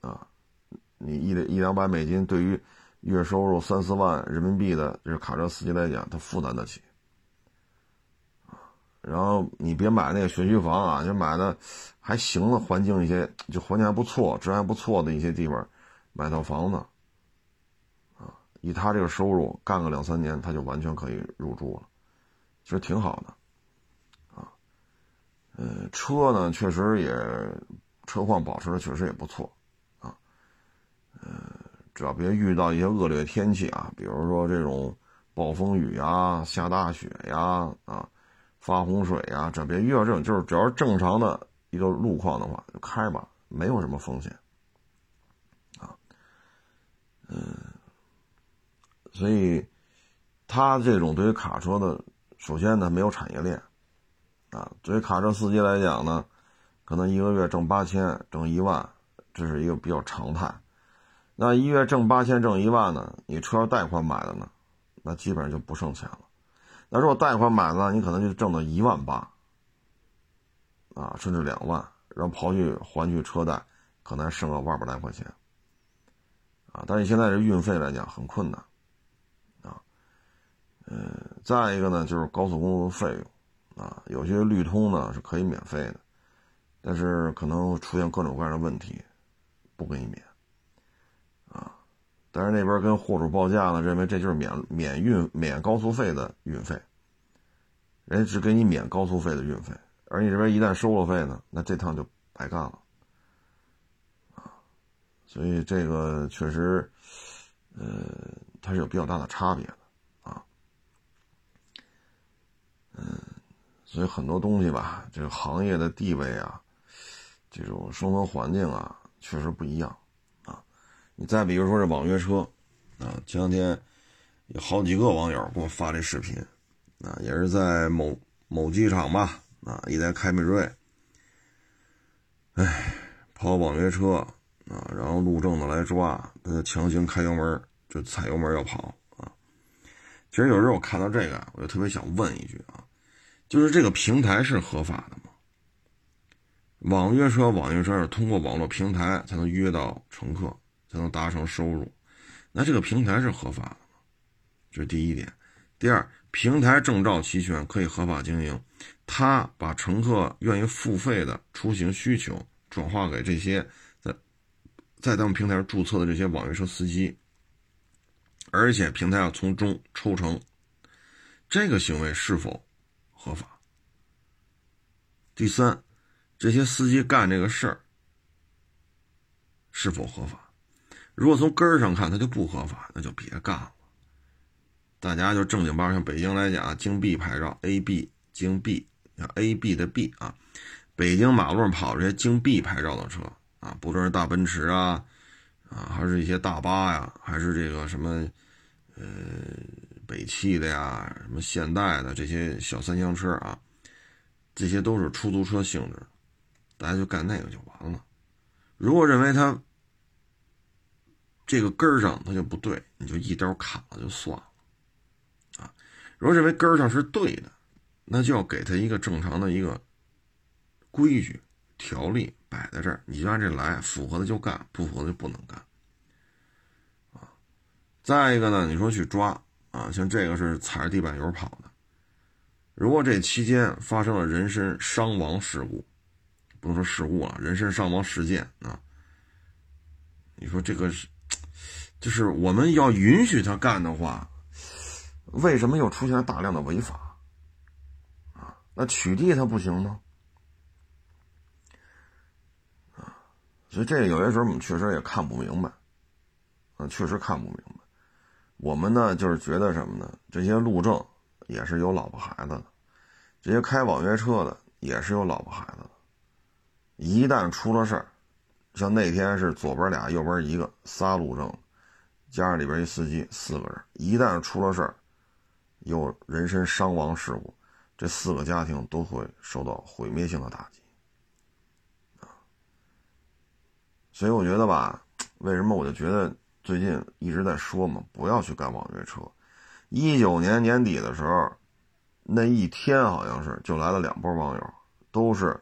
啊，你一一两百美金对于月收入三四万人民币的就是卡车司机来讲，他负担得起。然后你别买那个学区房啊，就买的还行的环境一些，就环境还不错、治安不错的一些地方，买套房子。啊，以他这个收入，干个两三年，他就完全可以入住了，其实挺好的。啊，呃，车呢，确实也车况保持的确实也不错。啊呃，只要别遇到一些恶劣天气啊，比如说这种暴风雨呀、下大雪呀、啊发洪水呀，只要别遇到这种，就是只要是正常的一个路况的话，就开吧，没有什么风险。嗯，所以他这种对于卡车的，首先呢没有产业链，啊，对于卡车司机来讲呢，可能一个月挣八千、挣一万，这是一个比较常态。那一月挣八千挣一万呢？你车要贷款买的呢，那基本上就不剩钱了。那如果贷款买的，你可能就挣到一万八，啊，甚至两万，然后刨去还去车贷，可能还剩个万把来块钱，啊，但是现在这运费来讲很困难，啊，呃，再一个呢就是高速公路费用，啊，有些绿通呢是可以免费的，但是可能出现各种各样的问题，不给你免。啊但是那边跟货主报价呢，认为这就是免免运免高速费的运费，人家只给你免高速费的运费，而你这边一旦收了费呢，那这趟就白干了，所以这个确实，呃，它是有比较大的差别的，啊，嗯，所以很多东西吧，这个行业的地位啊，这种生活环境啊，确实不一样啊。你再比如说这网约车，啊，前两天有好几个网友给我发这视频，啊，也是在某某机场吧，啊，一台凯美瑞，哎，跑网约车，啊，然后路政的来抓，他强行开油门，就踩油门要跑，啊，其实有时候我看到这个，我就特别想问一句啊，就是这个平台是合法的吗？网约车，网约车是通过网络平台才能约到乘客。才能达成收入，那这个平台是合法的吗？这是第一点。第二，平台证照齐全，可以合法经营。他把乘客愿意付费的出行需求转化给这些在在咱们平台上注册的这些网约车司机，而且平台要从中抽成，这个行为是否合法？第三，这些司机干这个事儿是否合法？如果从根儿上看，他就不合法，那就别干了。大家就正经八百，像北京来讲，京 B 牌照，A B 京 B，像 A B 的 B 啊，北京马路上跑这些京 B 牌照的车啊，不论是大奔驰啊，啊，还是一些大巴呀，还是这个什么，呃，北汽的呀，什么现代的这些小三厢车啊，这些都是出租车性质，大家就干那个就完了。如果认为他这个根儿上它就不对，你就一刀砍了就算了，啊，如果认为根儿上是对的，那就要给他一个正常的一个规矩条例摆在这儿，你就按这来，符合的就干，不符合的就不能干，啊，再一个呢，你说去抓啊，像这个是踩着地板油跑的，如果这期间发生了人身伤亡事故，不能说事故了，人身伤亡事件啊，你说这个是。就是我们要允许他干的话，为什么又出现了大量的违法？啊，那取缔他不行吗？所以这有些时候我们确实也看不明白，嗯，确实看不明白。我们呢，就是觉得什么呢？这些路政也是有老婆孩子的，这些开网约车的也是有老婆孩子的。一旦出了事儿，像那天是左边俩，右边一个，仨路政。加上里边一司机，四个人，一旦出了事儿，有人身伤亡事故，这四个家庭都会受到毁灭性的打击，啊！所以我觉得吧，为什么我就觉得最近一直在说嘛，不要去干网约车。一九年年底的时候，那一天好像是就来了两波网友，都是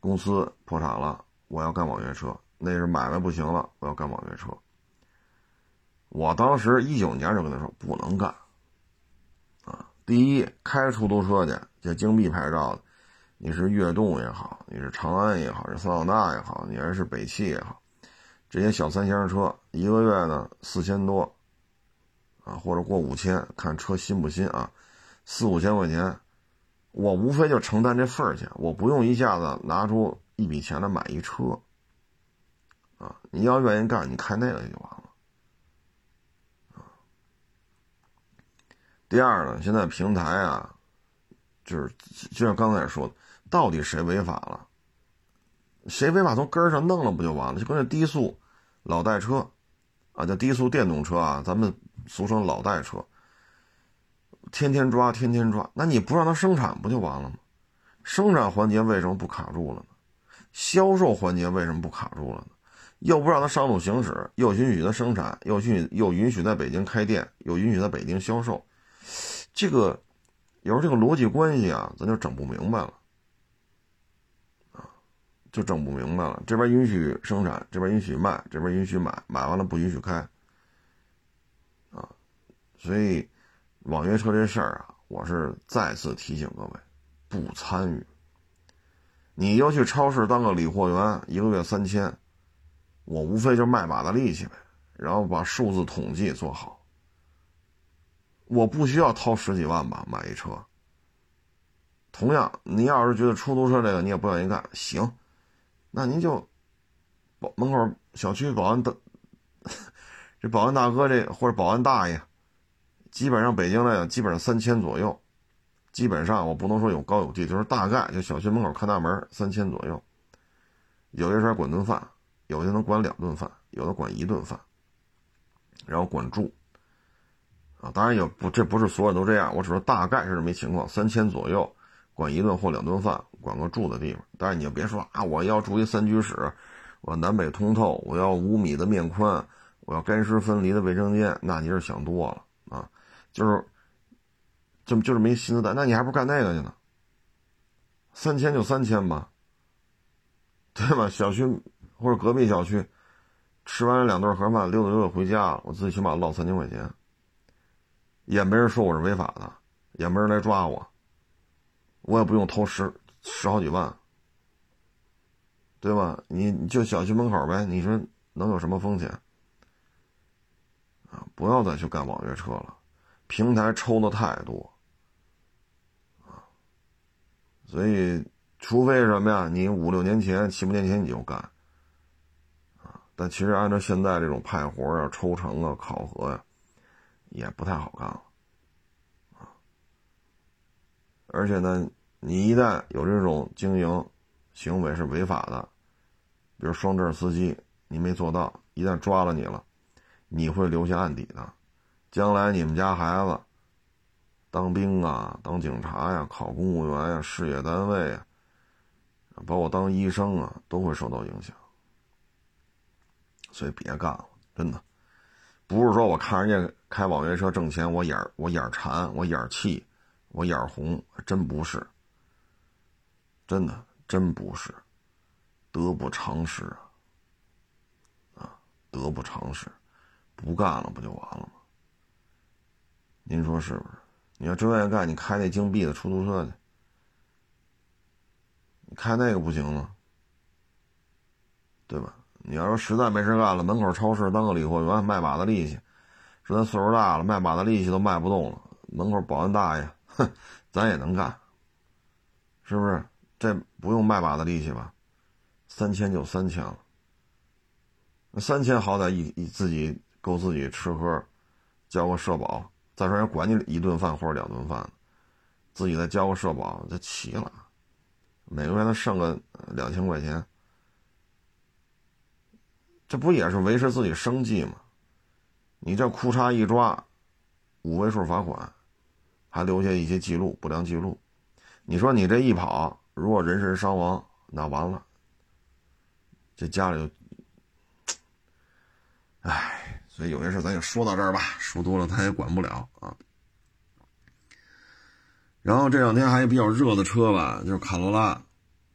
公司破产了，我要干网约车，那是买卖不行了，我要干网约车。我当时一九年就跟他说不能干，啊，第一开出租车去，这京 B 牌照的，你是悦动也好，你是长安也好，是桑塔纳也好，你还是北汽也好，这些小三厢车一个月呢四千多，啊，或者过五千，看车新不新啊，四五千块钱，我无非就承担这份儿钱，我不用一下子拿出一笔钱来买一车，啊，你要愿意干，你开那个就完了。啊第二呢，现在平台啊，就是就像刚才说的，到底谁违法了？谁违法从根儿上弄了不就完了？就跟那低速老代车啊，叫低速电动车啊，咱们俗称老代车，天天抓，天天抓，那你不让它生产不就完了吗？生产环节为什么不卡住了呢？销售环节为什么不卡住了呢？又不让它上路行驶，又允许它生产，又允又允许在北京开店，又允许在北京销售。这个有时候这个逻辑关系啊，咱就整不明白了，就整不明白了。这边允许生产，这边允许卖，这边允许买，买完了不允许开啊。所以网约车这事儿啊，我是再次提醒各位，不参与。你就去超市当个理货员，一个月三千，我无非就卖把子力气呗，然后把数字统计做好。我不需要掏十几万吧买一车。同样，你要是觉得出租车这个你也不愿意干，行，那您就保门口小区保安大，这保安大哥这或者保安大爷，基本上北京来讲基本上三千左右，基本上我不能说有高有低，就是大概就小区门口看大门三千左右。有些时候管顿饭，有些能管两顿饭，有的管一顿饭，然后管住。啊，当然也不，这不是所有人都这样，我只是大概是这么一情况，三千左右，管一顿或两顿饭，管个住的地方。但是你就别说啊，我要住一三居室，我南北通透，我要五米的面宽，我要干湿分离的卫生间，那你是想多了啊，就是，就就是没心思在，那你还不干那个去呢？三千就三千吧，对吧？小区或者隔壁小区，吃完两顿盒饭，溜达溜达回家，我最起码落三千块钱。也没人说我是违法的，也没人来抓我，我也不用投十十好几万，对吧？你你就小区门口呗，你说能有什么风险？啊，不要再去干网约车了，平台抽的太多，啊，所以除非什么呀？你五六年前、七八年前你就干，啊，但其实按照现在这种派活啊、抽成啊、考核呀，也不太好干了，啊，而且呢，你一旦有这种经营行为是违法的，比如双证司机，你没做到，一旦抓了你了，你会留下案底的，将来你们家孩子。当兵啊，当警察呀，考公务员呀，事业单位啊，包括当医生啊，都会受到影响。所以别干了，真的，不是说我看人家开网约车挣钱，我眼我眼馋，我眼气，我眼红，真不是，真的真不是，得不偿失啊，啊，得不偿失，不干了不就完了吗？您说是不是？你要真愿意干，你开那金币的出租车去，你开那个不行吗？对吧？你要说实在没事干了，门口超市当个理货员卖把子力气，说咱岁数大了，卖把子力气都卖不动了，门口保安大爷，哼，咱也能干，是不是？这不用卖把子力气吧？三千就三千了，那三千好歹一一自己够自己吃喝，交个社保。再说人管你一顿饭或者两顿饭，自己再交个社保就齐了，每个月能剩个两千块钱，这不也是维持自己生计吗？你这裤衩一抓，五位数罚款，还留下一些记录不良记录，你说你这一跑，如果人身伤亡，那完了，这家里就，唉。所以有些事咱就说到这儿吧，说多了他也管不了啊。然后这两天还有比较热的车吧，就是卡罗拉，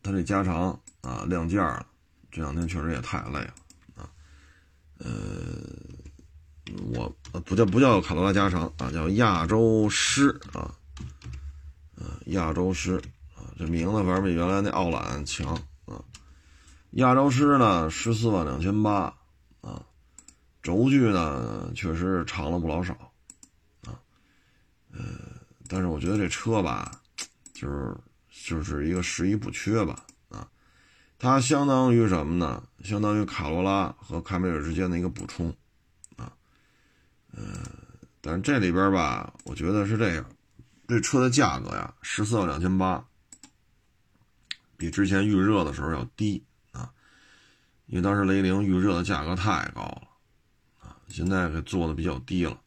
它这加长啊亮件了，这两天确实也太累了啊。呃，我不叫不叫卡罗拉加长啊，叫亚洲狮啊，呃，亚洲狮，这名字反正比原来那奥揽强啊。亚洲狮呢，十四万两千八啊。轴距呢，确实长了不老少，啊，呃，但是我觉得这车吧，就是就是一个十一不缺吧，啊，它相当于什么呢？相当于卡罗拉和凯美瑞之间的一个补充，啊，呃，但是这里边吧，我觉得是这样，这车的价格呀，十四万两千八，比之前预热的时候要低啊，因为当时雷凌预热的价格太高了啊。现在给做的比较低了，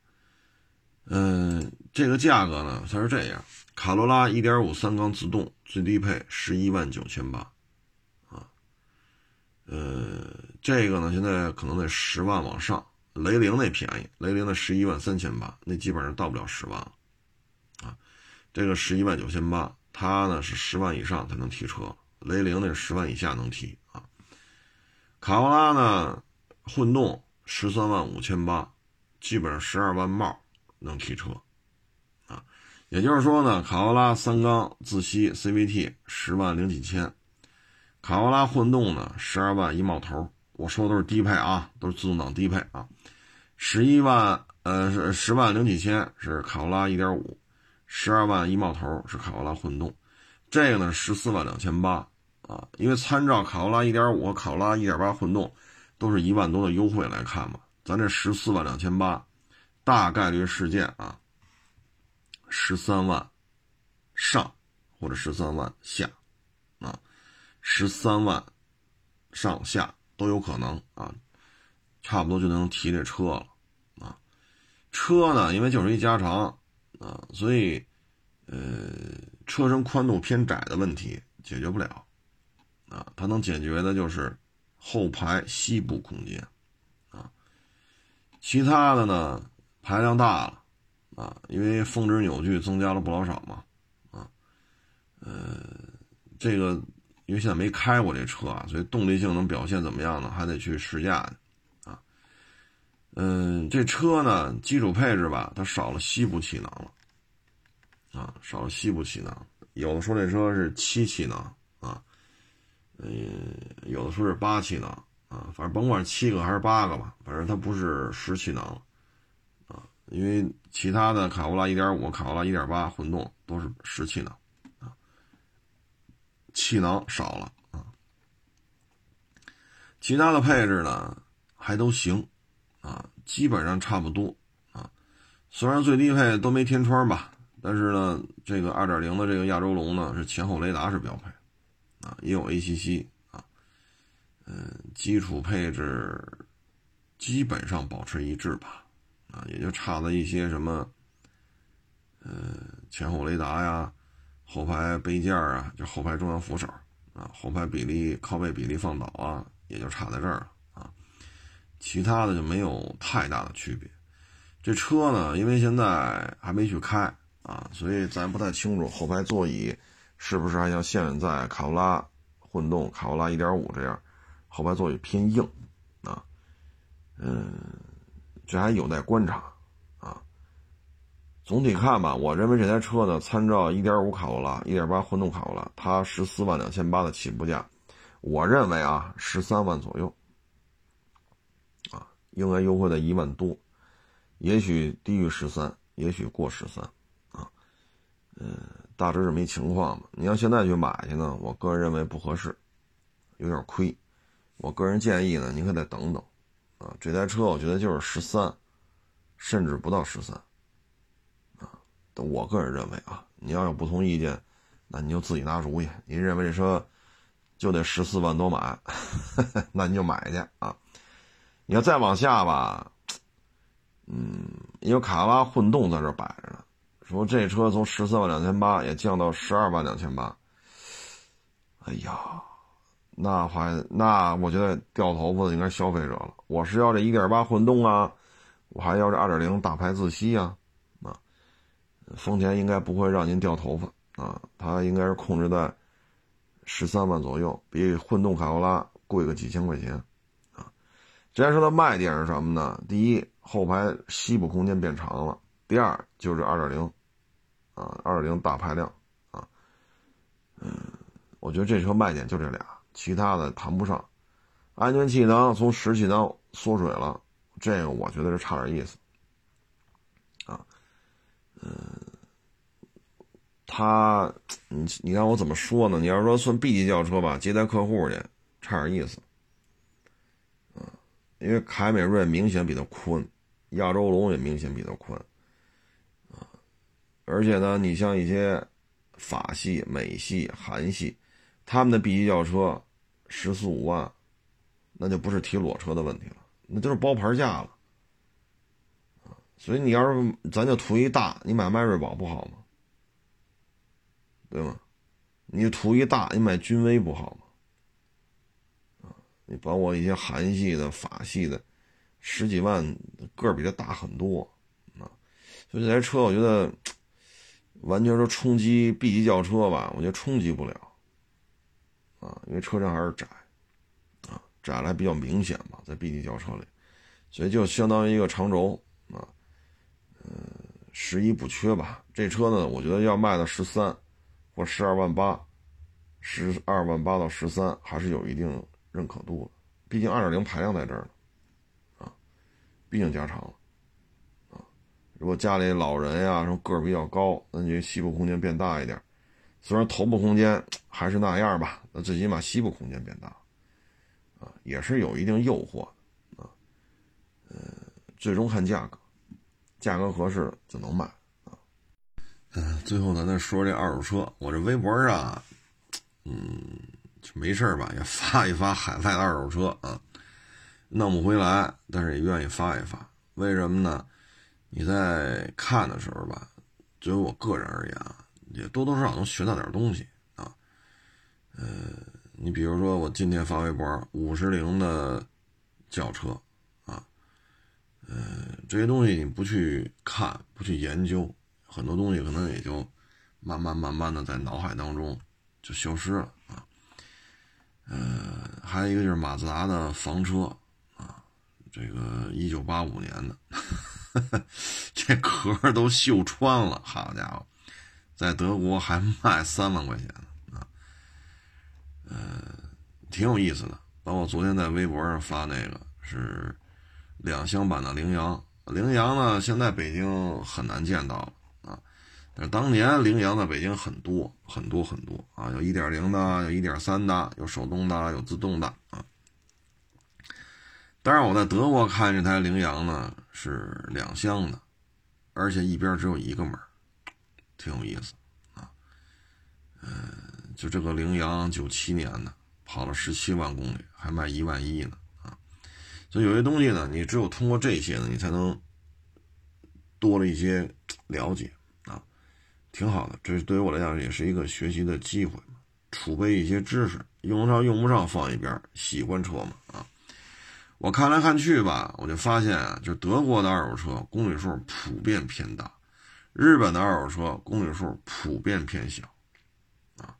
嗯，这个价格呢，它是这样：卡罗拉1.5三缸自动最低配十一万九千八，啊，呃，这个呢现在可能得十万往上。雷凌那便宜，雷凌的十一万三千八，那基本上到不了十万了，啊，这个十一万九千八，它呢是十万以上才能提车，雷凌那是十万以下能提啊。卡罗拉呢，混动。十三万五千八，基本上十二万冒能提车，啊，也就是说呢，卡罗拉三缸自吸 CVT 十万零几千，卡罗拉混动呢十二万一冒头，我说的都是低配啊，都是自动挡低配啊，十一万呃是十万零几千是卡罗拉一点五，十二万一冒头是卡罗拉混动，这个呢十四万两千八啊，因为参照卡罗拉一点五卡罗拉一点八混动。都是一万多的优惠来看嘛，咱这十四万两千八，大概率事件啊，十三万上或者十三万下啊，十三万上下都有可能啊，差不多就能提这车了啊。车呢，因为就是一加长啊，所以呃，车身宽度偏窄的问题解决不了啊，它能解决的就是。后排膝部空间，啊，其他的呢排量大了，啊，因为峰值扭矩增加了不老少嘛，啊，呃，这个因为现在没开过这车啊，所以动力性能表现怎么样呢？还得去试驾啊，嗯，这车呢基础配置吧，它少了膝部气囊了，啊，少了膝部气囊，有的说这车是七气囊。嗯，有的说是八气囊啊，反正甭管七个还是八个吧，反正它不是十气囊啊。因为其他的卡罗拉1.5、卡罗拉1.8混动都是十气囊啊，气囊少了啊。其他的配置呢还都行啊，基本上差不多啊。虽然最低配都没天窗吧，但是呢，这个2.0的这个亚洲龙呢是前后雷达是标配啊，也有 ACC 啊，嗯，基础配置基本上保持一致吧，啊，也就差了一些什么，呃，前后雷达呀。后排杯架啊，就后排中央扶手啊，后排比例靠背比例放倒啊，也就差在这儿了啊，其他的就没有太大的区别。这车呢，因为现在还没去开啊，所以咱不太清楚后排座椅是不是还像现在卡罗拉混动、卡罗拉1.5这样，后排座椅偏硬啊，嗯，这还有待观察啊。总体看吧，我认为这台车呢，参照1.5卡罗拉、1.8混动卡罗拉，它十四万两千八的起步价，我认为啊，十三万左右，啊，应该优惠在一万多，也许低于十三，也许过十三，啊，嗯，大致这么一情况吧。你要现在去买去呢，我个人认为不合适，有点亏。我个人建议呢，您可再等等，啊，这台车我觉得就是十三，甚至不到十三。啊我个人认为啊，你要有不同意见，那你就自己拿主意。您认为这车就得十四万多买，那你就买去啊。你要再往下吧，嗯，因为卡罗拉混动在这摆着呢，说这车从十四万两千八也降到十二万两千八，哎呀，那还那我觉得掉头发的应该消费者了。我是要这一点八混动啊，我还要这二点零大排自吸啊。丰田应该不会让您掉头发啊，它应该是控制在十三万左右，比混动卡罗拉贵个几千块钱啊。这台车的卖点是什么呢？第一，后排膝部空间变长了；第二，就是二点零啊，二点零大排量啊。嗯，我觉得这车卖点就这俩，其他的谈不上。安全气囊从十气囊缩水了，这个我觉得是差点意思。啊嗯，他，你你让我怎么说呢？你要说算 B 级轿车吧，接待客户去，差点意思。因为凯美瑞明显比它宽，亚洲龙也明显比它宽，而且呢，你像一些法系、美系、韩系，他们的 B 级轿车十四五万，那就不是提裸车的问题了，那就是包牌价了。所以你要是咱就图一大，你买迈锐宝不好吗？对吗？你图一大，你买君威不好吗？你包括一些韩系的、法系的，十几万个比它大很多啊。所以这台车我觉得完全说冲击 B 级轿车吧，我觉得冲击不了啊，因为车身还是窄啊，窄了还比较明显嘛，在 B 级轿车里，所以就相当于一个长轴啊。嗯，十一补缺吧？这车呢，我觉得要卖到十三或十二万八，十二万八到十三还是有一定认可度的。毕竟二点零排量在这儿呢，啊，毕竟加长了，如果家里老人呀，什么个儿比较高，那你膝部空间变大一点，虽然头部空间还是那样吧，那最起码膝部空间变大，啊，也是有一定诱惑的，啊，呃，最终看价格。价格合适就能买啊。嗯，最后咱再说这二手车，我这微博上，嗯，就没事吧，也发一发海外的二手车啊，弄不回来，但是也愿意发一发。为什么呢？你在看的时候吧，作为我个人而言啊，也多多少少能学到点东西啊。呃，你比如说我今天发微博，五十铃的轿车啊。呃，这些东西你不去看，不去研究，很多东西可能也就慢慢慢慢的在脑海当中就消失了啊。呃，还有一个就是马自达的房车啊，这个一九八五年的，这壳都锈穿了，好家伙，在德国还卖三万块钱呢啊。呃，挺有意思的，包括昨天在微博上发那个是。两厢版的羚羊，羚羊呢，现在北京很难见到了啊。但是当年羚羊在北京很多很多很多啊，有一点零的，有一点三的，有手动的，有自动的啊。但是我在德国看这台羚羊呢是两厢的，而且一边只有一个门，挺有意思啊。嗯，就这个羚羊九七年的，跑了十七万公里，还卖一万一呢啊。所以有些东西呢，你只有通过这些呢，你才能多了一些了解啊，挺好的。这是对于我来讲也是一个学习的机会，储备一些知识，用得上用不上放一边，喜欢车嘛啊。我看来看去吧，我就发现啊，就德国的二手车公里数普遍偏大，日本的二手车公里数普遍偏小，啊，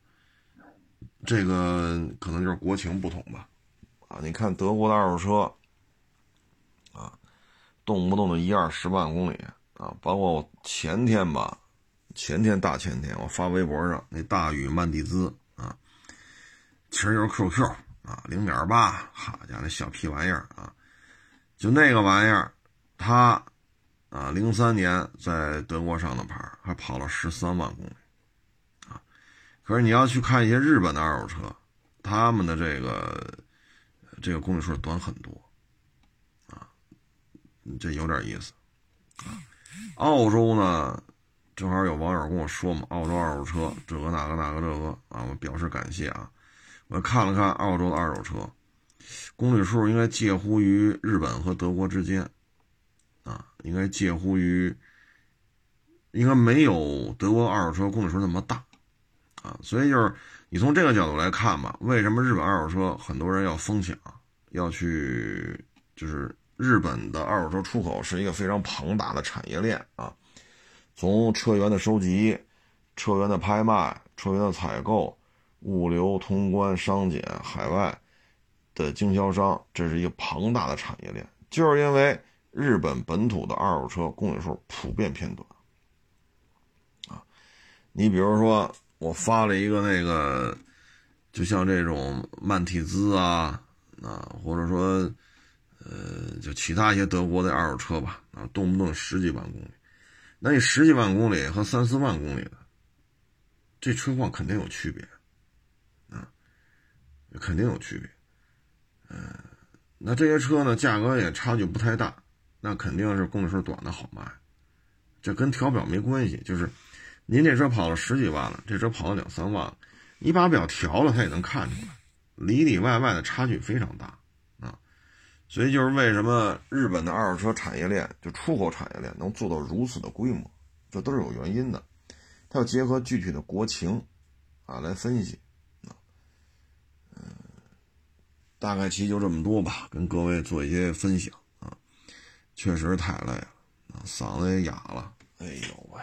这个可能就是国情不同吧，啊，你看德国的二手车，啊，动不动的一二十万公里啊，包括我前天吧，前天大前天我发微博上那大宇曼蒂兹啊，其实就是 QQ。啊，零点八，好家伙，那小屁玩意儿啊，就那个玩意儿，它啊，零三年在德国上的牌，还跑了十三万公里，啊，可是你要去看一些日本的二手车，他们的这个这个公里数短很多，啊，这有点意思，啊，澳洲呢，正好有网友跟我说嘛，澳洲二手车这个那个那个这个啊，我表示感谢啊。我看了看澳洲的二手车，公里数应该介乎于日本和德国之间，啊，应该介乎于，应该没有德国二手车公里数那么大，啊，所以就是你从这个角度来看吧，为什么日本二手车很多人要疯抢，要去，就是日本的二手车出口是一个非常庞大的产业链啊，从车源的收集、车源的拍卖、车源的采购。物流、通关、商检、海外的经销商，这是一个庞大的产业链。就是因为日本本土的二手车公里数普遍偏短啊。你比如说，我发了一个那个，就像这种曼蒂兹啊啊，或者说呃，就其他一些德国的二手车吧啊，动不动十几万公里。那你十几万公里和三四万公里的，这车况肯定有区别。肯定有区别，嗯，那这些车呢，价格也差距不太大，那肯定是公里数短的好卖，这跟调表没关系，就是您这车跑了十几万了，这车跑了两三万了，你把表调了，它也能看出来，里里外外的差距非常大啊，所以就是为什么日本的二手车产业链就出口产业链能做到如此的规模，这都是有原因的，它要结合具体的国情啊来分析。大概其就这么多吧，跟各位做一些分享啊，确实太累了，嗓子也哑了，哎呦喂，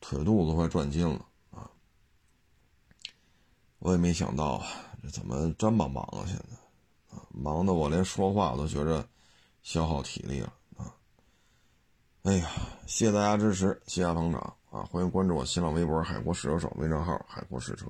腿肚子快转筋了啊！我也没想到啊这怎么这么忙啊，现在啊，忙的我连说话都觉着消耗体力了啊！哎呀，谢谢大家支持，谢谢捧场啊！欢迎关注我新浪微博“海阔试车手”微账号“海阔试车”。